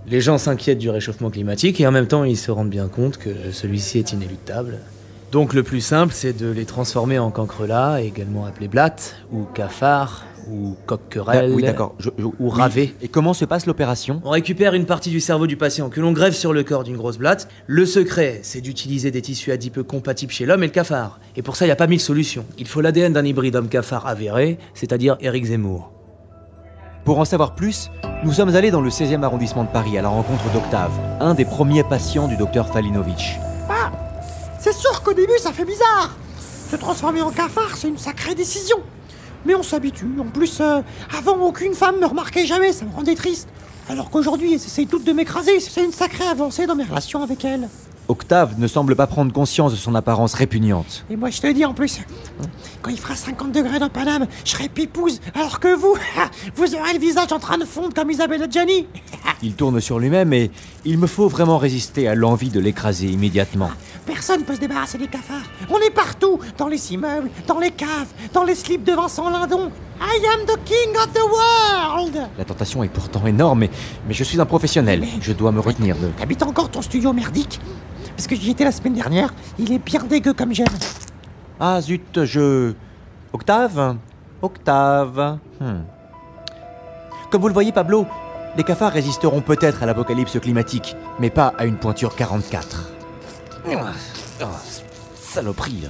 Les gens s'inquiètent du réchauffement climatique et en même temps ils se rendent bien compte que celui-ci est inéluctable. Donc le plus simple c'est de les transformer en cancrelats, également appelés blattes, ou cafards, ou coq-querelles, Ah, oui, d'accord. Je- je- ou oui. ravés. Et comment se passe l'opération? On récupère une partie du cerveau du patient que l'on grève sur le corps d'une grosse blatte. Le secret, c'est d'utiliser des tissus adipeux compatibles chez l'homme et le cafard. Et pour ça, il n'y a pas mille solutions. Il faut l'ADN d'un hybride homme-cafard avéré, c'est-à-dire Eric Zemmour. Pour en savoir plus, nous sommes allés dans le 16e arrondissement de Paris à la rencontre d'Octave, un des premiers patients du docteur Falinovic. Ah C'est sûr qu'au début ça fait bizarre Se transformer en cafard, c'est une sacrée décision Mais on s'habitue, en plus, euh, avant aucune femme me remarquait jamais, ça me rendait triste. Alors qu'aujourd'hui, elles essayent toutes de m'écraser, c'est une sacrée avancée dans mes relations avec elles. Octave ne semble pas prendre conscience de son apparence répugnante. Et moi je te dis en plus, quand il fera 50 degrés dans Paname, je serai pipouse, alors que vous, vous aurez le visage en train de fondre comme Isabelle Adjani. Il tourne sur lui-même et il me faut vraiment résister à l'envie de l'écraser immédiatement. Personne peut se débarrasser des cafards. On est partout, dans les immeubles, dans les caves, dans les slips de Vincent Lindon. I am the king of the world La tentation est pourtant énorme, mais, mais je suis un professionnel. Je dois me retenir de... T'habites encore ton studio merdique Parce que j'y étais la semaine dernière, il est bien dégueu comme j'aime. Ah zut, je... Octave Octave Hmm. Comme vous le voyez, Pablo, les cafards résisteront peut-être à l'apocalypse climatique, mais pas à une pointure 44. Ah, ah, saloperie, là.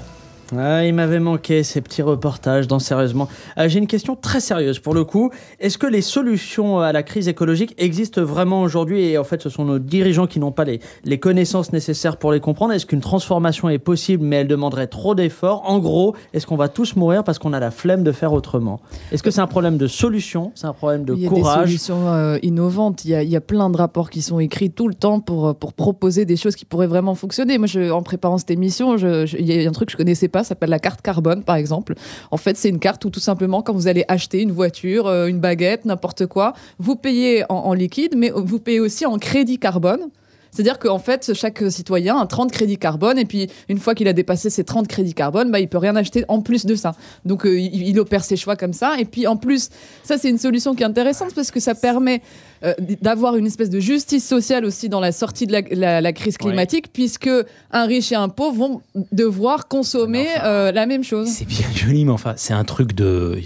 Ah, il m'avait manqué ces petits reportages dans Sérieusement. Euh, J'ai une question très sérieuse pour le coup. Est-ce que les solutions à la crise écologique existent vraiment aujourd'hui et en fait ce sont nos dirigeants qui n'ont pas les, les connaissances nécessaires pour les comprendre? Est-ce qu'une transformation est possible mais elle demanderait trop d'efforts? En gros, est-ce qu'on va tous mourir parce qu'on a la flemme de faire autrement? Est-ce que c'est un problème de solution? C'est un problème de Il y a courage? des solutions euh, innovantes. Il y, a, il y a plein de rapports qui sont écrits tout le temps pour, euh, pour proposer des choses qui pourraient vraiment fonctionner. Moi, je, en préparant cette émission, je- je- il y a un truc que je connaissais pas, ça s'appelle la carte carbone, par exemple. En fait, c'est une carte où tout simplement, quand vous allez acheter une voiture, euh, une baguette, n'importe quoi, vous payez en, liquide, mais vous payez aussi en crédit carbone. C'est-à-dire qu'en fait, chaque citoyen a 30 crédits carbone, et puis une fois qu'il a dépassé ces 30 crédits carbone, bah, il peut rien acheter en plus de ça. Donc euh, il, il opère ses choix comme ça. Et puis en plus, ça c'est une solution qui est intéressante parce que ça permet euh, d'avoir une espèce de justice sociale aussi dans la sortie de la, la- la crise climatique, puisque un riche et un pauvre vont devoir consommer euh, la même chose. C'est bien joli, mais enfin, c'est un truc de.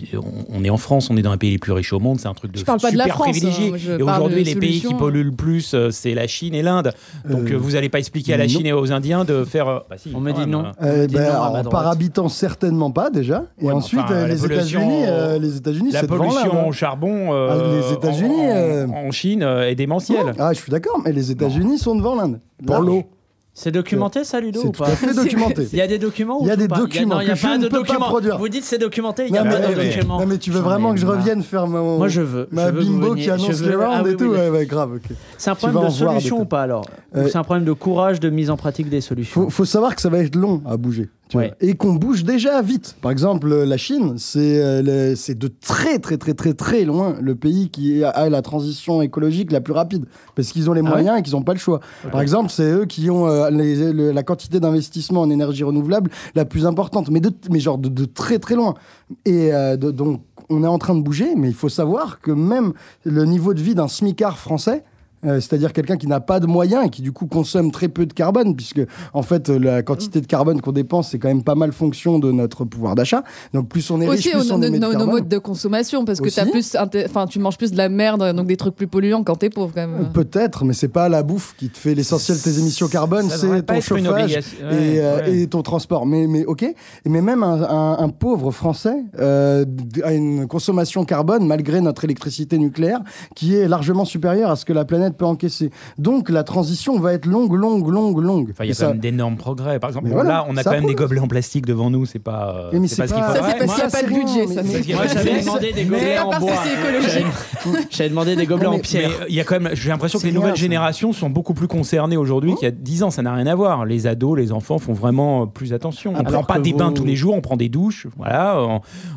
On, est en France, on est dans un pays les plus riches au monde, c'est un truc de Je parle pas de la super France, privilégié. hein, je et aujourd'hui, les pays qui polluent le plus, euh, c'est la Chine et l'Inde. Donc, vous n'allez pas expliquer à la non. Chine et aux Indiens de faire. bah si, On me dit non. euh. Droite. par habitant, certainement pas déjà. Et Ouais, ensuite, enfin, les États-Unis, euh, les États-Unis, La pollution hein. au charbon Ah, les États-Unis, en, en- euh, en Chine euh, est démentiel. Ah, je suis d'accord, mais les États-Unis sont devant l'Inde. Pour l'eau. C'est documenté ça, Ludo C'est ou tout pas à fait documenté. Il y a des documents Il y a des documents il y a que je pas ne de pas documents. produire. Vous dites c'est documenté, il n'y a Non, pas mais, de documents. non, mais tu veux vraiment ai que je revienne faire mon, Moi, je veux. ma Je veux bimbo qui annonce veux- les rounds Ah oui, et tout. oui, Ouais, ouais, grave, ok. C'est un problème de solution ou pas alors Ou Euh, c'est un problème de courage de mise en pratique des solutions Faut, faut savoir que ça va être long à bouger. Tu Ouais. vois, et qu'on bouge déjà vite. Par exemple, euh, la Chine, c'est euh, c'est de très très très très très loin le pays qui a- a la transition écologique la plus rapide. Parce qu'ils ont les Ah moyens et qu'ils n'ont pas le choix. Par exemple, c'est eux qui ont euh, les- le- la quantité d'investissement en énergie renouvelable la plus importante. Mais, de, mais genre de, de très très loin. Et euh, de- donc, on est en train de bouger, mais il faut savoir que même le niveau de vie d'un smicard français, euh, c'est-à-dire quelqu'un qui n'a pas de moyens et qui du coup consomme très peu de carbone, puisque en fait euh, la quantité de carbone qu'on dépense c'est quand même pas mal fonction de notre pouvoir d'achat. Donc plus on est riche, Aussi plus au- on nos, émet de nos- nos carbone. modes de consommation, parce que Aussi. plus, enfin, tu manges plus de la merde, donc des trucs plus polluants quand t'es pauvre quand même. Peut-être, mais c'est pas la bouffe qui te fait l'essentiel de tes émissions carbone, c'est ton chauffage et, Ouais, euh, ouais. et ton transport. Mais, mais ok, mais même un, un- un pauvre Français euh, a une consommation carbone malgré notre électricité nucléaire qui est largement supérieure à ce que la planète peut encaisser. Donc la transition va être longue, longue, longue, longue. Enfin, il y a quand ça- même d'énormes progrès. Par exemple, bon, voilà, là, on a quand même des gobelets en plastique devant nous. C'est pas, euh, mais c'est c'est pas ce qu'il pas- faudrait. Ça, c'est parce qu'il n'y a pas de budget. ça, Moi j'avais demandé des gobelets en bois. ça, c'est écologique. J'avais demandé des gobelets en pierre. Mais il y a quand même, j'ai l'impression que C'est les nouvelles générations sont beaucoup plus concernées aujourd'hui qu'il y a 10 ans. Ça n'a rien à voir. Les ados, les enfants font vraiment plus attention. On prend pas des bains tous les jours, on prend des douches. Voilà.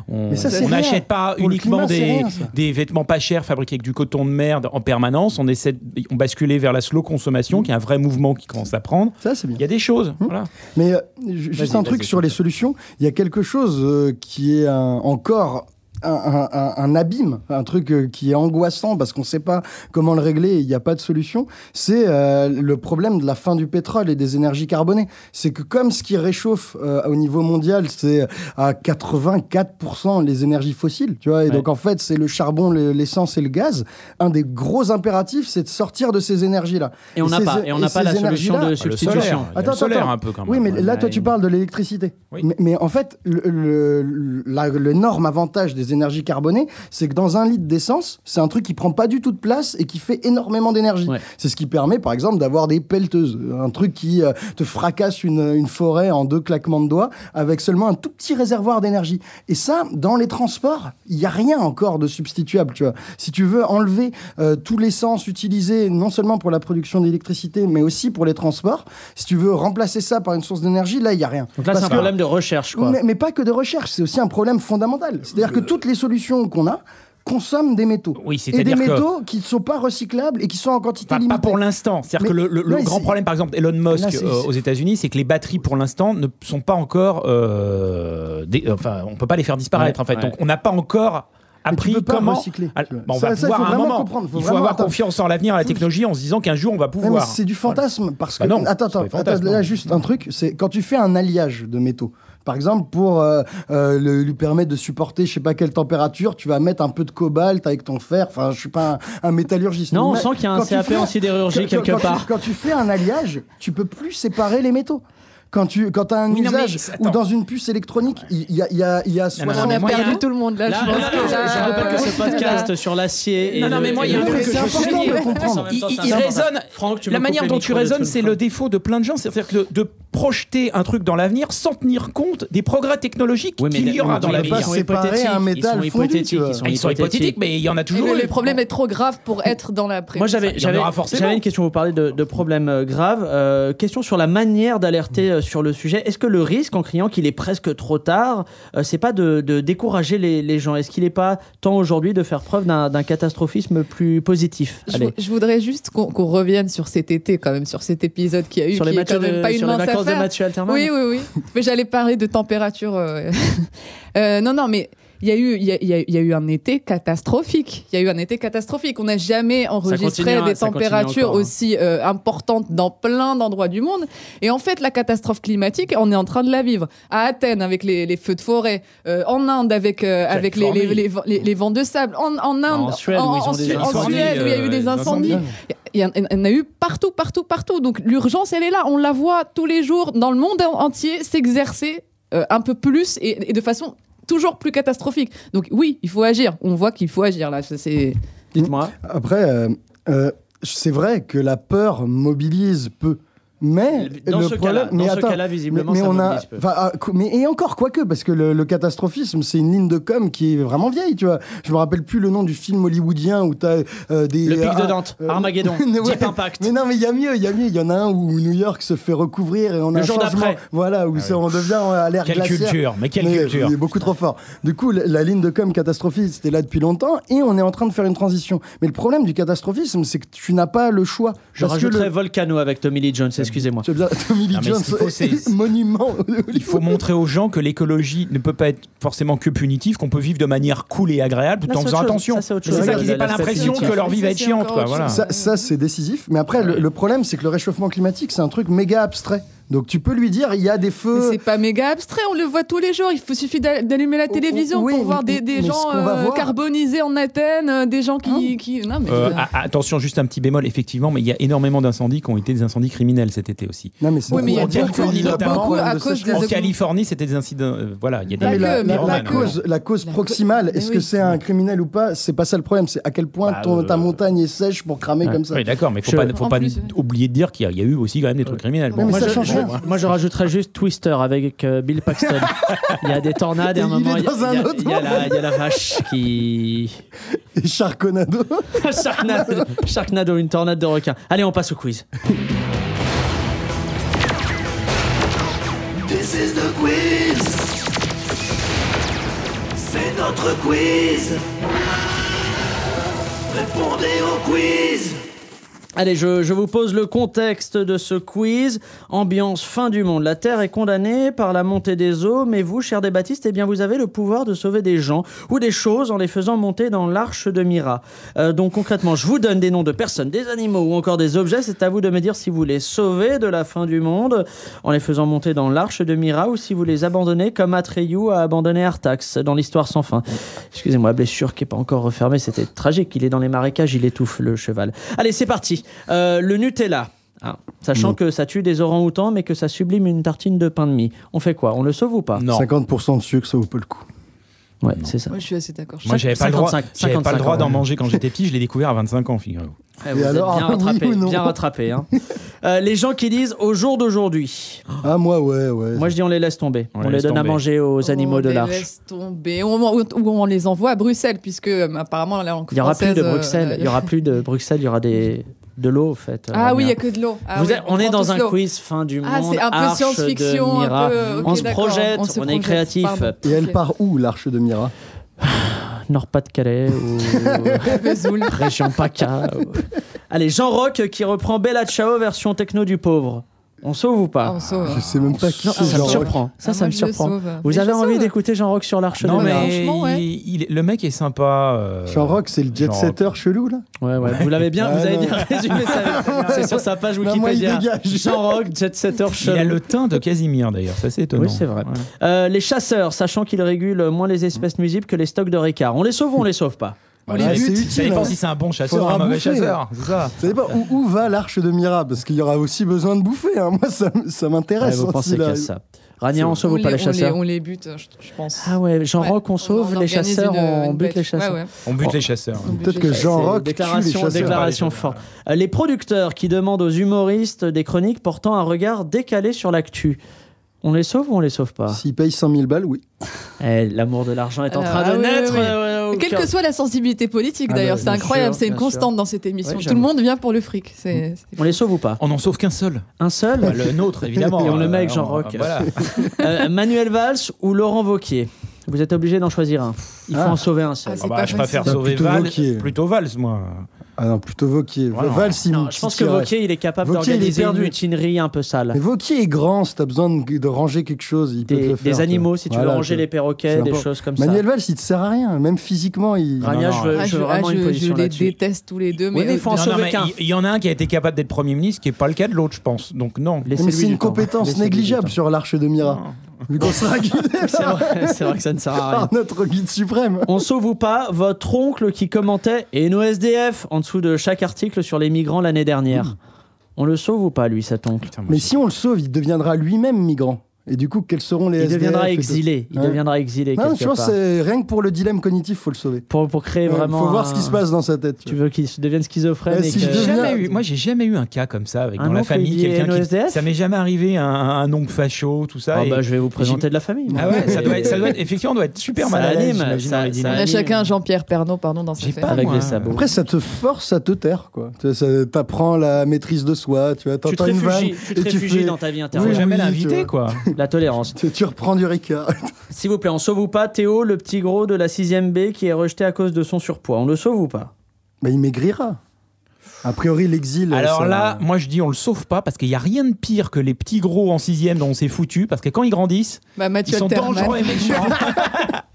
On n'achète pas uniquement des vêtements pas chers fabriqués avec du coton de merde en permanence. On essaie, de- on basculait vers la slow consommation, qui est un vrai mouvement qui commence à prendre. Ça, c'est bien. Il y a des choses. Voilà. Mais euh, ju- juste un truc sur les solutions. Il y a quelque chose euh, qui est un- encore un, un- un- un abîme, un truc euh, qui est angoissant parce qu'on ne sait pas comment le régler et il n'y a pas de solution. C'est euh, le problème de la fin du pétrole et des énergies carbonées. C'est que comme ce qui réchauffe euh, au niveau mondial, c'est à 84% les énergies fossiles, tu vois, et Ouais. donc en fait c'est le charbon, le- l'essence et le gaz. Un des gros impératifs, c'est de sortir de ces énergies-là. Et on n'a pas, et on n'a et pas la solution de Le substitution. Attends, le solaire attends. un peu quand même. Oui, mais là, toi, tu parles de l'électricité. Oui. Mais, mais en fait, le- le- la- avantage des énergies carbonées, c'est que dans un litre d'essence, c'est un truc qui prend pas du tout de place et qui fait énormément d'énergie. Ouais. C'est ce qui permet, par exemple, d'avoir des pelleteuses. Un truc qui euh, te fracasse une, une forêt en deux claquements de doigts avec seulement un tout petit réservoir d'énergie. Et ça, dans les transports, il n'y a rien encore de substituable, tu vois. Si tu veux enlever euh, tout l'essence utilisé, non seulement pour la production d'électricité, mais aussi pour les transports, si tu veux remplacer ça par une source d'énergie, là, il n'y a rien. Donc là, c'est un que- problème de recherche, quoi. mais, mais pas que de recherche, c'est aussi un problème fondamental. C'est-à-dire que toutes les solutions qu'on a consomment des métaux. Oui, et des c'est-à-dire que- métaux qui ne sont pas recyclables et qui sont en quantité Pas, pas limitée. pour l'instant. C'est-à-dire que le, le- le grand problème, par exemple, Elon Musk Là, euh, aux États-Unis, c'est que les batteries, pour l'instant, ne sont pas encore. euh, des- enfin, on peut pas les faire disparaître, Ouais, en fait. ouais. Donc, on n'a pas encore appris comment. recycler, Ah, bon, on Ça- va ça, pouvoir faut un moment. comprendre, faut Il faut avoir attendre. confiance en l'avenir, à la technologie, en se disant qu'un jour, on va pouvoir. c'est du fantasme parce que Bah non, attends attends, attends, là juste un truc c'est quand tu fais un alliage de métaux par exemple pour euh, euh, le- lui permettre de supporter je sais pas quelle température tu vas mettre un peu de cobalt avec ton fer. Enfin je suis pas un, un métallurgiste. Non, on sent qu'il y a un CAP en sidérurgie quelque quand tu- part. quand tu fais un alliage tu peux plus séparer les métaux quand tu quand as un Oui, non, mais usage ou dans une puce électronique il y, a il y a il y a Non, non, 60 On a perdu tout le monde là. Là, je là, là, je rappelle que ce podcast sur l'acier. et Non, non, mais moi, il y a un truc que je comprendre. Il- résonne- la manière dont tu raisonnes, c'est le défaut de plein de gens. C'est-à-dire que de, projeter un truc dans l'avenir sans tenir compte des progrès technologiques Oui, qu'il y aura dans ils l'avenir. sont hypothétiques, ils sont hypothétiques, ils sont Ah, ils sont hypothétiques, mais il y en a toujours. le, problème est trop grave pour être dans la prévision. Moi j'avais j'avais aura forcément. j'avais une question. Vous parlez de, de problèmes euh, graves. Euh, question sur la manière d'alerter euh, sur le sujet. Est-ce que le risque en criant qu'il est presque trop tard, euh, c'est pas de, de décourager les, les gens? Est-ce qu'il n'est pas temps aujourd'hui de faire preuve d'un catastrophisme plus positif? Je, Allez. je voudrais juste qu'on revienne sur cet été, quand même, sur cet épisode qui a eu. Sur les qui est matchs quand même de- pas une sur les vacances de. Mathieu Alterman Oui, oui, oui. mais j'allais parler de température. euh, euh, non, non, mais. Il y, a eu, il, y a, il y a- il y a eu un été catastrophique. Il y a eu un été catastrophique. On n'a jamais enregistré continuera, des températures encore, hein. aussi euh, importantes dans plein d'endroits du monde. Et en fait, la catastrophe climatique, on est en train de la vivre. À Athènes, avec les, les feux de forêt. euh, en Inde, avec, euh, avec les, les, les, les- les vents de sable. En, en Inde, En Suède, où en Suède, il y a eu des incendies. incendies. Il y, en- il y en a eu partout, partout, partout. Donc l'urgence, elle est là. On la voit tous les jours dans le monde entier s'exercer euh, un peu plus et, et de façon toujours plus catastrophique. Donc oui, il faut agir. On voit qu'il faut agir là. C'est Dites-moi. Après, euh, euh, c'est vrai que la peur mobilise peu. Mais Dans le ce problème, cas-là- mais dans ce attends, cas-là, visiblement, mais, mais ça on a, peu. ah, mais et encore quoique, parce que le, le catastrophisme, c'est une ligne de com qui est vraiment vieille, tu vois. Je me rappelle plus le nom du film hollywoodien où t'as euh, des Le pic ah, de Dante, euh, Armageddon, ouais. Deep Impact. Mais non, mais il y a mieux, il y a mieux. Il y en a un où New York se fait recouvrir et on a Le un jour changement. d'après. Voilà, où c'est- on devient à l'air Quelle glaciaire. culture, mais quelle culture. Il est beaucoup trop fort. Du coup, la, la ligne de com catastrophiste, c'était là depuis longtemps et on est en train de faire une transition. Mais le problème du catastrophisme, c'est que tu n'as pas le choix. Je Parce que rajouterai le- Volcano avec Tommy Lee Jones, excusez-moi. Tommy Lee Non, Jones, faut, monument. Il faut montrer aux gens que l'écologie ne peut pas être forcément que punitive, qu'on peut vivre de manière cool et agréable tout Là, en faisant attention. Ça, c'est ça qu'ils n'aient pas l'impression que leur vie va être chiante. Ça, ça, c'est décisif. Mais après, le, le problème, c'est que le réchauffement climatique, c'est un truc méga abstrait. Donc tu peux lui dire, il y a des Mais feux. c'est pas méga abstrait, on le voit tous les jours. Il faut suffit d'a- d'allumer la télévision oui, pour voir des, gens euh, voir- carbonisés en Athènes, euh, des gens qui, qui... non mais Euh, attention, juste un petit bémol, effectivement, mais il y a énormément d'incendies qui ont été des incendies criminels cet été aussi. Non, mais c'est Oui, mais il y a Californie, notamment, beaucoup à de cause sécheresse. En des Californie, c'était des incidents. euh, voilà, il y a des. La, la- cause, la cause La proximale, est-ce que c'est un criminel ou pas? C'est pas ça le problème, c'est à quel point Bah, ton- ta montagne est sèche pour cramer comme ça. Oui, d'accord, mais faut pas, faut pas oublier de dire qu'il y, a- eu aussi quand même des trucs criminels. Mais ça change moi, je rajouterais juste Twister avec euh, Bill Paxton. il y a des tornades et à un moment, il y a- il y a- autre il y a la- il y a la vache qui. Et Sharknado. Sharknado, Sharknado, une tornade de requins. Allez, on passe au quiz. This is the quiz. C'est notre quiz. Répondez au quiz. Allez, je, vous pose le contexte de ce quiz. Ambiance fin du monde. La Terre est condamnée par la montée des eaux, mais vous, cher des Baptistes, eh bien, vous avez le pouvoir de sauver des gens ou des choses en les faisant monter dans l'arche de Mira. Euh, donc concrètement, je vous donne des noms de personnes, des animaux ou encore des objets. C'est à vous de me dire si vous les sauvez de la fin du monde en les faisant monter dans l'arche de Mira ou si vous les abandonnez comme Atreyu a abandonné Artax dans l'histoire sans fin. Excusez-moi, blessure qui n'est pas encore refermée, c'était tragique. Il est dans les marécages, il étouffe le cheval. Allez, c'est parti. Euh, le Nutella. hein, sachant que ça tue des orang-outans, mais que ça sublime une tartine de pain de mie. On fait quoi? On le sauve ou pas? Non. 50% de sucre, ça vaut pas le coup. Ouais, c'est ça. Moi, je suis assez d'accord. Moi, j'avais pas le droit, 55, j'avais pas le droit 55, d'en manger quand j'étais petit. Je l'ai découvert à 25 ans, figurez-vous. Ouais, vous êtes alors, bien rattrapé, bien rattrapé. hein. Euh, les gens qui disent au jour d'aujourd'hui. Ah, moi, ouais, ouais. Moi, je dis on les laisse tomber. On On, les les laisse donne à manger aux animaux on de les l'arche. laisse tomber. Ou on, on les envoie à Bruxelles, puisque euh, apparemment la langue Il y aura plus de euh, Bruxelles. Il y aura plus de Bruxelles. Il y aura des de l'eau, en fait. Ah oui, il n'y a que de l'eau. Ah oui, on est dans un quiz fin du monde. Ah, c'est un peu science-fiction, peu- on se projette, on est créatif. pardon. Et elle Ok. part où, l'arche de Mira? Nord-Pas-de-Calais ou région PACA. ou- Allez, Jean Rock qui reprend Bella Ciao version techno du pauvre. On sauve ou pas Ah, on sauve. Je sais même pas qui Non, c'est. ça me surprend. Ça, Ah, ça moi, me je le surprend. sauve. Vous Mais avez je envie sauve. d'écouter Jean Rock sur l'Arche Non, de mais franchement, ouais. il- il- le mec est sympa. euh, Jean Rock, c'est le jet setter chelou, là Ouais, ouais, vous l'avez bien, Ah, vous avez non. bien résumé ça. C'est sur sa page Non, moi, il Wikipédia. dégage. Jean Rock, jet setter Il a chelou. le teint de Casimir d'ailleurs, ça c'est étonnant. Oui, c'est vrai. Ouais. Euh, les chasseurs, sachant qu'ils régulent moins les espèces nuisibles que les stocks de Ricard. On les sauve ou on les sauve pas? On les Ouais, bute. c'est Ça utile. dépend hein. si c'est un bon chasseur ou un mauvais bouffer. chasseur. C'est ça. Ça dépend où, où va l'arche de Mira, parce qu'il y aura aussi besoin de bouffer. hein. Moi, ça, ça Ouais, m'intéresse. vous hein, pensez qu'il y a arrive. ça. Rania, on sauve on ou pas les, les on les- chasseurs on les bute, je, je pense. Ah ouais, Jean Ouais. Rock, on sauve On les chasseurs, une- on bute les chasseurs. Ouais, ouais. On bute les chasseurs. On Peut-être que. Jean C'est Rock tue les déclaration, chasseurs. déclaration forte. Euh, Les producteurs qui demandent aux humoristes des chroniques portant un regard décalé sur l'actu. On les sauve ou on les sauve pas? S'ils payent 100 000 balles, oui. Eh, L'amour de l'argent est en train ah de oui, naître. oui, oui. euh, au Quelle que soit la sensibilité politique, Ah d'ailleurs, bah, c'est bien incroyable, c'est une sûr. constante dans cette émission. Ouais, Tout le monde vient pour le fric. C'est On les sauve ou pas? On n'en sauve qu'un seul. Un seul? Bah, Le nôtre, évidemment. Et on le met Euh, avec Jean on- Rock. Voilà. Euh, Manuel Valls ou Laurent Vauquier? Vous êtes obligé d'en choisir un. Il faut Ah. en sauver un seul. Ah, c'est Ah bah, pas je préfère facile. sauver Plutôt Val. Vauquier. Plutôt Valls, moi. Ah non, plutôt Vauquier. Voilà. Val, s'il Non, me je pense que. Vauquier, il est capable d'organiser une mutinerie un peu sale. Mais Vauquier est grand, si t'as besoin de, de ranger quelque chose, il peut te Des, le faire. des animaux, toi. si tu veux ranger les perroquets, des choses comme Manuel ça. Valls, il te sert à rien, même physiquement, il. Rania, Non, je veux, Ah, je je, veux ah, vraiment une je- je position les déteste tous les deux, mais, Oui, mais euh, mais il y en a un qui a été capable d'être Premier ministre, qui n'est pas le cas de l'autre, je pense. Donc non. Mais c'est une compétence négligeable sur l'arche de Mira. Vu qu'on sera guidé C'est vrai, c'est vrai que ça ne sert à rien. par notre guide suprême. On sauve ou pas votre oncle qui commentait et nos SDF en dessous de chaque article sur les migrants l'année dernière. On le sauve ou pas, lui, cet oncle? Putain, moi, Mais si on le sauve, il deviendra lui-même migrant. Et du coup, quels seront les Il SDF deviendra exilé. Il Ouais. deviendra exilé Non, quelque tu vois, part. c'est rien que pour le dilemme cognitif, faut le sauver. Pour, pour créer Ouais, vraiment. faut voir un- ce qui se passe dans sa tête. Tu veux qu'il se devienne schizophrène et si que- je J'ai deviens- jamais eu- moi, j'ai jamais eu un cas comme ça avec Un dans la famille quelqu'un qui. Ça m'est jamais arrivé un, un oncle facho, tout ça. Ah et- bah, je vais vous présenter de la famille. moi. Ah ouais, ça doit être, ça doit être- effectivement, on doit être super Ça mal à l'aise, anime, j'imagine, ça- dans les ça dîners. On a chacun Jean-Pierre Pernaud, pardon, dans sa J'ai famille. pas, Avec moi. des sabots. Après, ça te force à te taire, quoi. Tu vois, ça t'apprend la maîtrise de soi, tu vois, Tu te t'entends une vanne réfugies, tu te réfugies dans ta vie Faut intérieure. Oui, jamais vois. quoi. La tolérance. Tu, tu reprends du Ricard. S'il vous plaît, on sauve ou pas Théo, le petit gros de la 6ème B qui est rejeté à cause de son surpoids? On le sauve ou pas? Bah, il maigrira. A priori, l'exil. Alors ça- là, moi je dis on le sauve pas parce qu'il y a rien de pire que les petits gros en sixième dont on s'est foutu parce que quand ils grandissent, Bah, ils sont dangereux et méchants.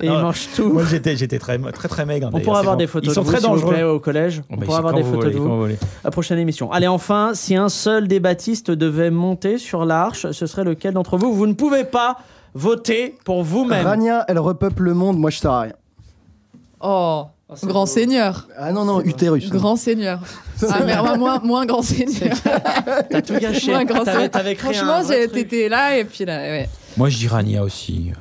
Et il Non, mange tout. Moi j'étais j'étais très très très maigre. On pourra avoir bon. des photos Ils sont de vous, très vous dangereux. plaît, au collège. Oh, On bah, pourra avoir des photos voulez, de vous. vous. La prochaine émission. Allez, enfin, si un seul des baptistes devait monter sur l'arche, ce serait lequel d'entre vous Vous ne pouvez pas voter pour vous-même. Rania, elle repeuple le monde, moi je sers à rien. Oh, grand seigneur. Ah non, non, utérus. Grand seigneur. Ah, mais moi, moins, moins grand seigneur. T'as tout gâché. Moins grand seigneur. Franchement, t'étais là et puis là, ouais. Moi je dis Rania aussi.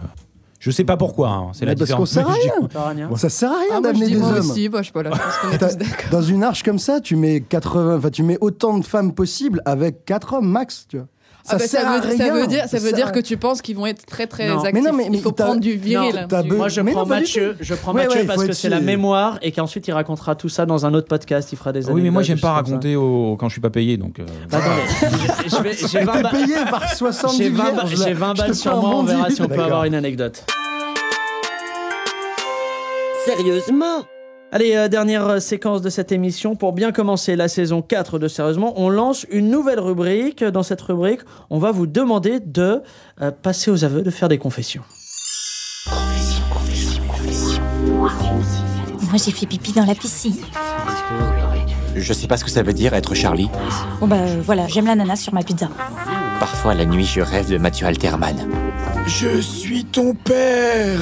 Je sais pas pourquoi, hein, c'est la Mais parce qu'on différence. sert à rien. Rania Ça sert à rien Ah, d'amener des moi hommes. aussi. Bah, je sais pas là, je pense. Dans une arche comme ça, tu mets 80, enfin tu mets autant de femmes possible avec 4 hommes max, tu vois. Ah bah, ça, à veut, ça dire, ça veut dire que tu penses qu'ils vont être très très Non. actifs. Mais non, mais- mais Il faut prendre du viril. Non, t'as du- be- Moi, je Mais prends non, Mathieu, je prends Ouais, Mathieu ouais, parce que c'est la mémoire et qu'ensuite il racontera tout ça dans un autre podcast. Il fera des Oui, mais moi j'aime pas ça. raconter au- quand je suis pas payé, donc. euh, Bah, attendez, je vais- j'ai Elle 20 t'est ba- payée par 70 j'ai 20 ba- vierges, là. j'ai 20 Je te balles sur moi, on verra si on peut avoir une anecdote. Sérieusement Allez, euh, dernière euh, séquence de cette émission. Pour bien commencer la saison 4 de Sérieusement, on lance une nouvelle rubrique. Dans cette rubrique, on va vous demander de euh, passer aux aveux, de faire des confessions. Moi, j'ai fait pipi dans la piscine. Je sais pas ce que ça veut dire être Charlie. Bon, bah euh, voilà, j'aime l'ananas sur ma pizza. Parfois la nuit, je rêve de Mathieu Alterman. Je suis ton père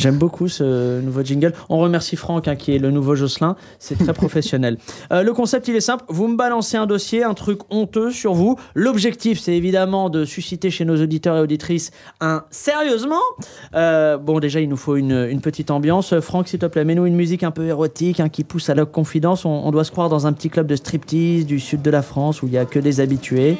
J'aime beaucoup ce nouveau jingle. On remercie Franck, hein, qui est le nouveau Jocelyn. C'est très professionnel. Euh, le concept, il est simple. Vous me balancez un dossier, un truc honteux sur vous. L'objectif, c'est évidemment de susciter chez nos auditeurs et auditrices un sérieusement. Euh, bon, déjà, il nous faut une, une petite ambiance. Franck, s'il te plaît, mets-nous une musique un peu érotique hein, qui pousse à la confidence. On, on doit se croire dans un petit club de striptease du sud de la France où il n'y a que des habitués.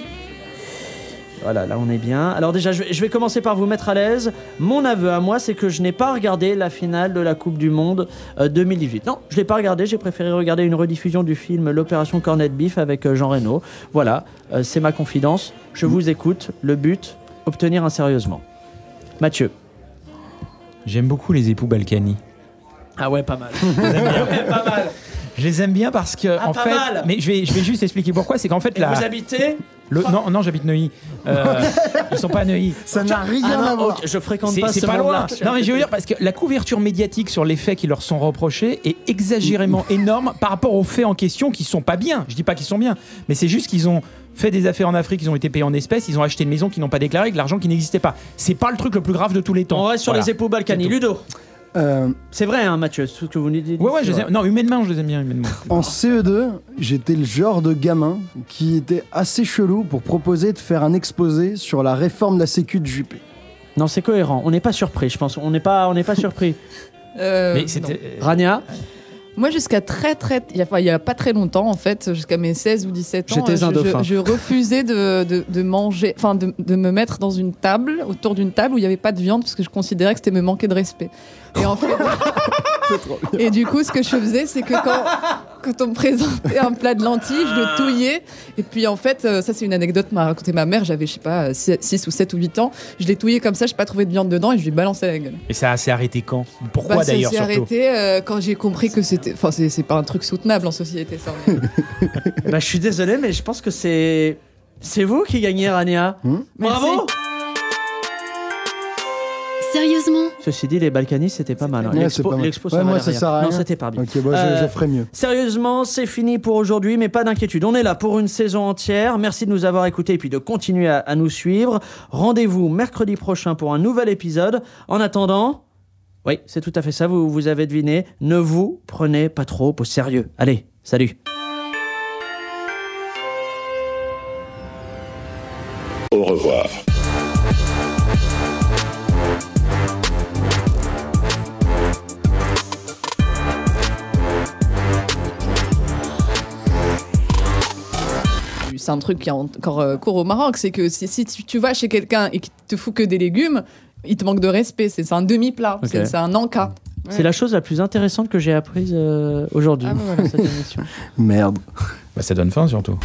Voilà, là on est bien. Alors déjà, je vais, je vais commencer par vous mettre à l'aise. Mon aveu à moi, c'est que je n'ai pas regardé la finale de la Coupe du Monde euh, 2018. Non, je l'ai pas regardé. J'ai préféré regarder une rediffusion du film L'Opération Cornet Beef avec euh, Jean Reno. Voilà, euh, c'est ma confidence. Je vous écoute. Le but, obtenir un sérieusement. Mathieu. J'aime beaucoup les époux Balkany. Ah ouais, pas mal. pas mal. Je les aime bien parce que Ah, en pas fait, mal. mais je vais, je vais juste expliquer pourquoi. C'est qu'en fait Et la, vous habitez le, non, non, j'habite Neuilly. Euh, ils sont pas à Neuilly. Ça n'a rien Ah non, à voir. je fréquente pas c'est ce pas monde-là. loin. Non mais je veux dire parce que la couverture médiatique sur les faits qui leur sont reprochés est exagérément énorme par rapport aux faits en question qui sont pas bien. Je dis pas qu'ils sont bien, mais c'est juste qu'ils ont fait des affaires en Afrique, ils ont été payés en espèces, ils ont acheté une maison qu'ils n'ont pas déclarée avec de l'argent qui n'existait pas. C'est pas le truc le plus grave de tous les temps. On reste sur Voilà. les époux Balkany. Ludo. Euh, C'est vrai, hein, Mathieu, tout ce que vous nous dites. Ouais, ouais, je les aime. Non, humainement, je les aime bien, humainement. En CE2, j'étais le genre de gamin qui était assez chelou pour proposer de faire un exposé sur la réforme de la Sécu de Juppé. Non, c'est cohérent. On n'est pas surpris, je pense. On n'est pas, on n'est pas surpris. Euh, Mais non. c'était. Rania, Moi, jusqu'à très, très. Il y, a, enfin, pas très longtemps, en fait, jusqu'à mes 16 ou 17 ans, J'étais euh, un je, je- je refusais de, de, de manger, enfin, de, de me mettre dans une table, autour d'une table où il n'y avait pas de viande, parce que je considérais que c'était me manquer de respect. Et en fait. et du coup, ce que je faisais, c'est que quand, quand on me présentait un plat de lentilles, je le touillais. Et puis, en fait, euh, ça, c'est une anecdote m'a raconté ma mère. J'avais, je sais pas, 6 ou 7 ou 8 ans. Je l'ai touillé comme ça, je n'ai pas trouvé de viande dedans et je lui balançais à la gueule. Et ça s'est arrêté quand? Pourquoi Bah, ça d'ailleurs s'est surtout? arrêté euh, quand j'ai compris que c'était. Enfin, c'est c'est pas un truc soutenable en société, ça. bah, je suis désolé, mais je pense que c'est. C'est vous qui gagnez, Rania. Bravo Sérieusement Ceci dit, les Balkanis, c'était pas mal. hein. Ouais, L'expo, c'est pas mal. l'expo, Ouais, ça moi, valait ça rien. sert à Non, c'était pas bien. Ok, bah, je- Euh, je ferai mieux. Sérieusement, c'est fini pour aujourd'hui, mais pas d'inquiétude. On est là pour une saison entière. Merci de nous avoir écoutés et puis de continuer à, à nous suivre. Rendez-vous mercredi prochain pour un nouvel épisode. En attendant, oui, c'est tout à fait ça, vous, vous avez deviné. Ne vous prenez pas trop au sérieux. Allez, salut. Au revoir. C'est un truc qui est encore euh, court au Maroc, c'est que si, si tu, tu vas chez quelqu'un et qu'il te fout que des légumes, il te manque de respect. C'est un demi-plat, c'est un encas. C'est la chose la plus intéressante que j'ai apprise euh, aujourd'hui Ah, bah voilà. dans cette émission. Merde. Bah, ça donne faim surtout.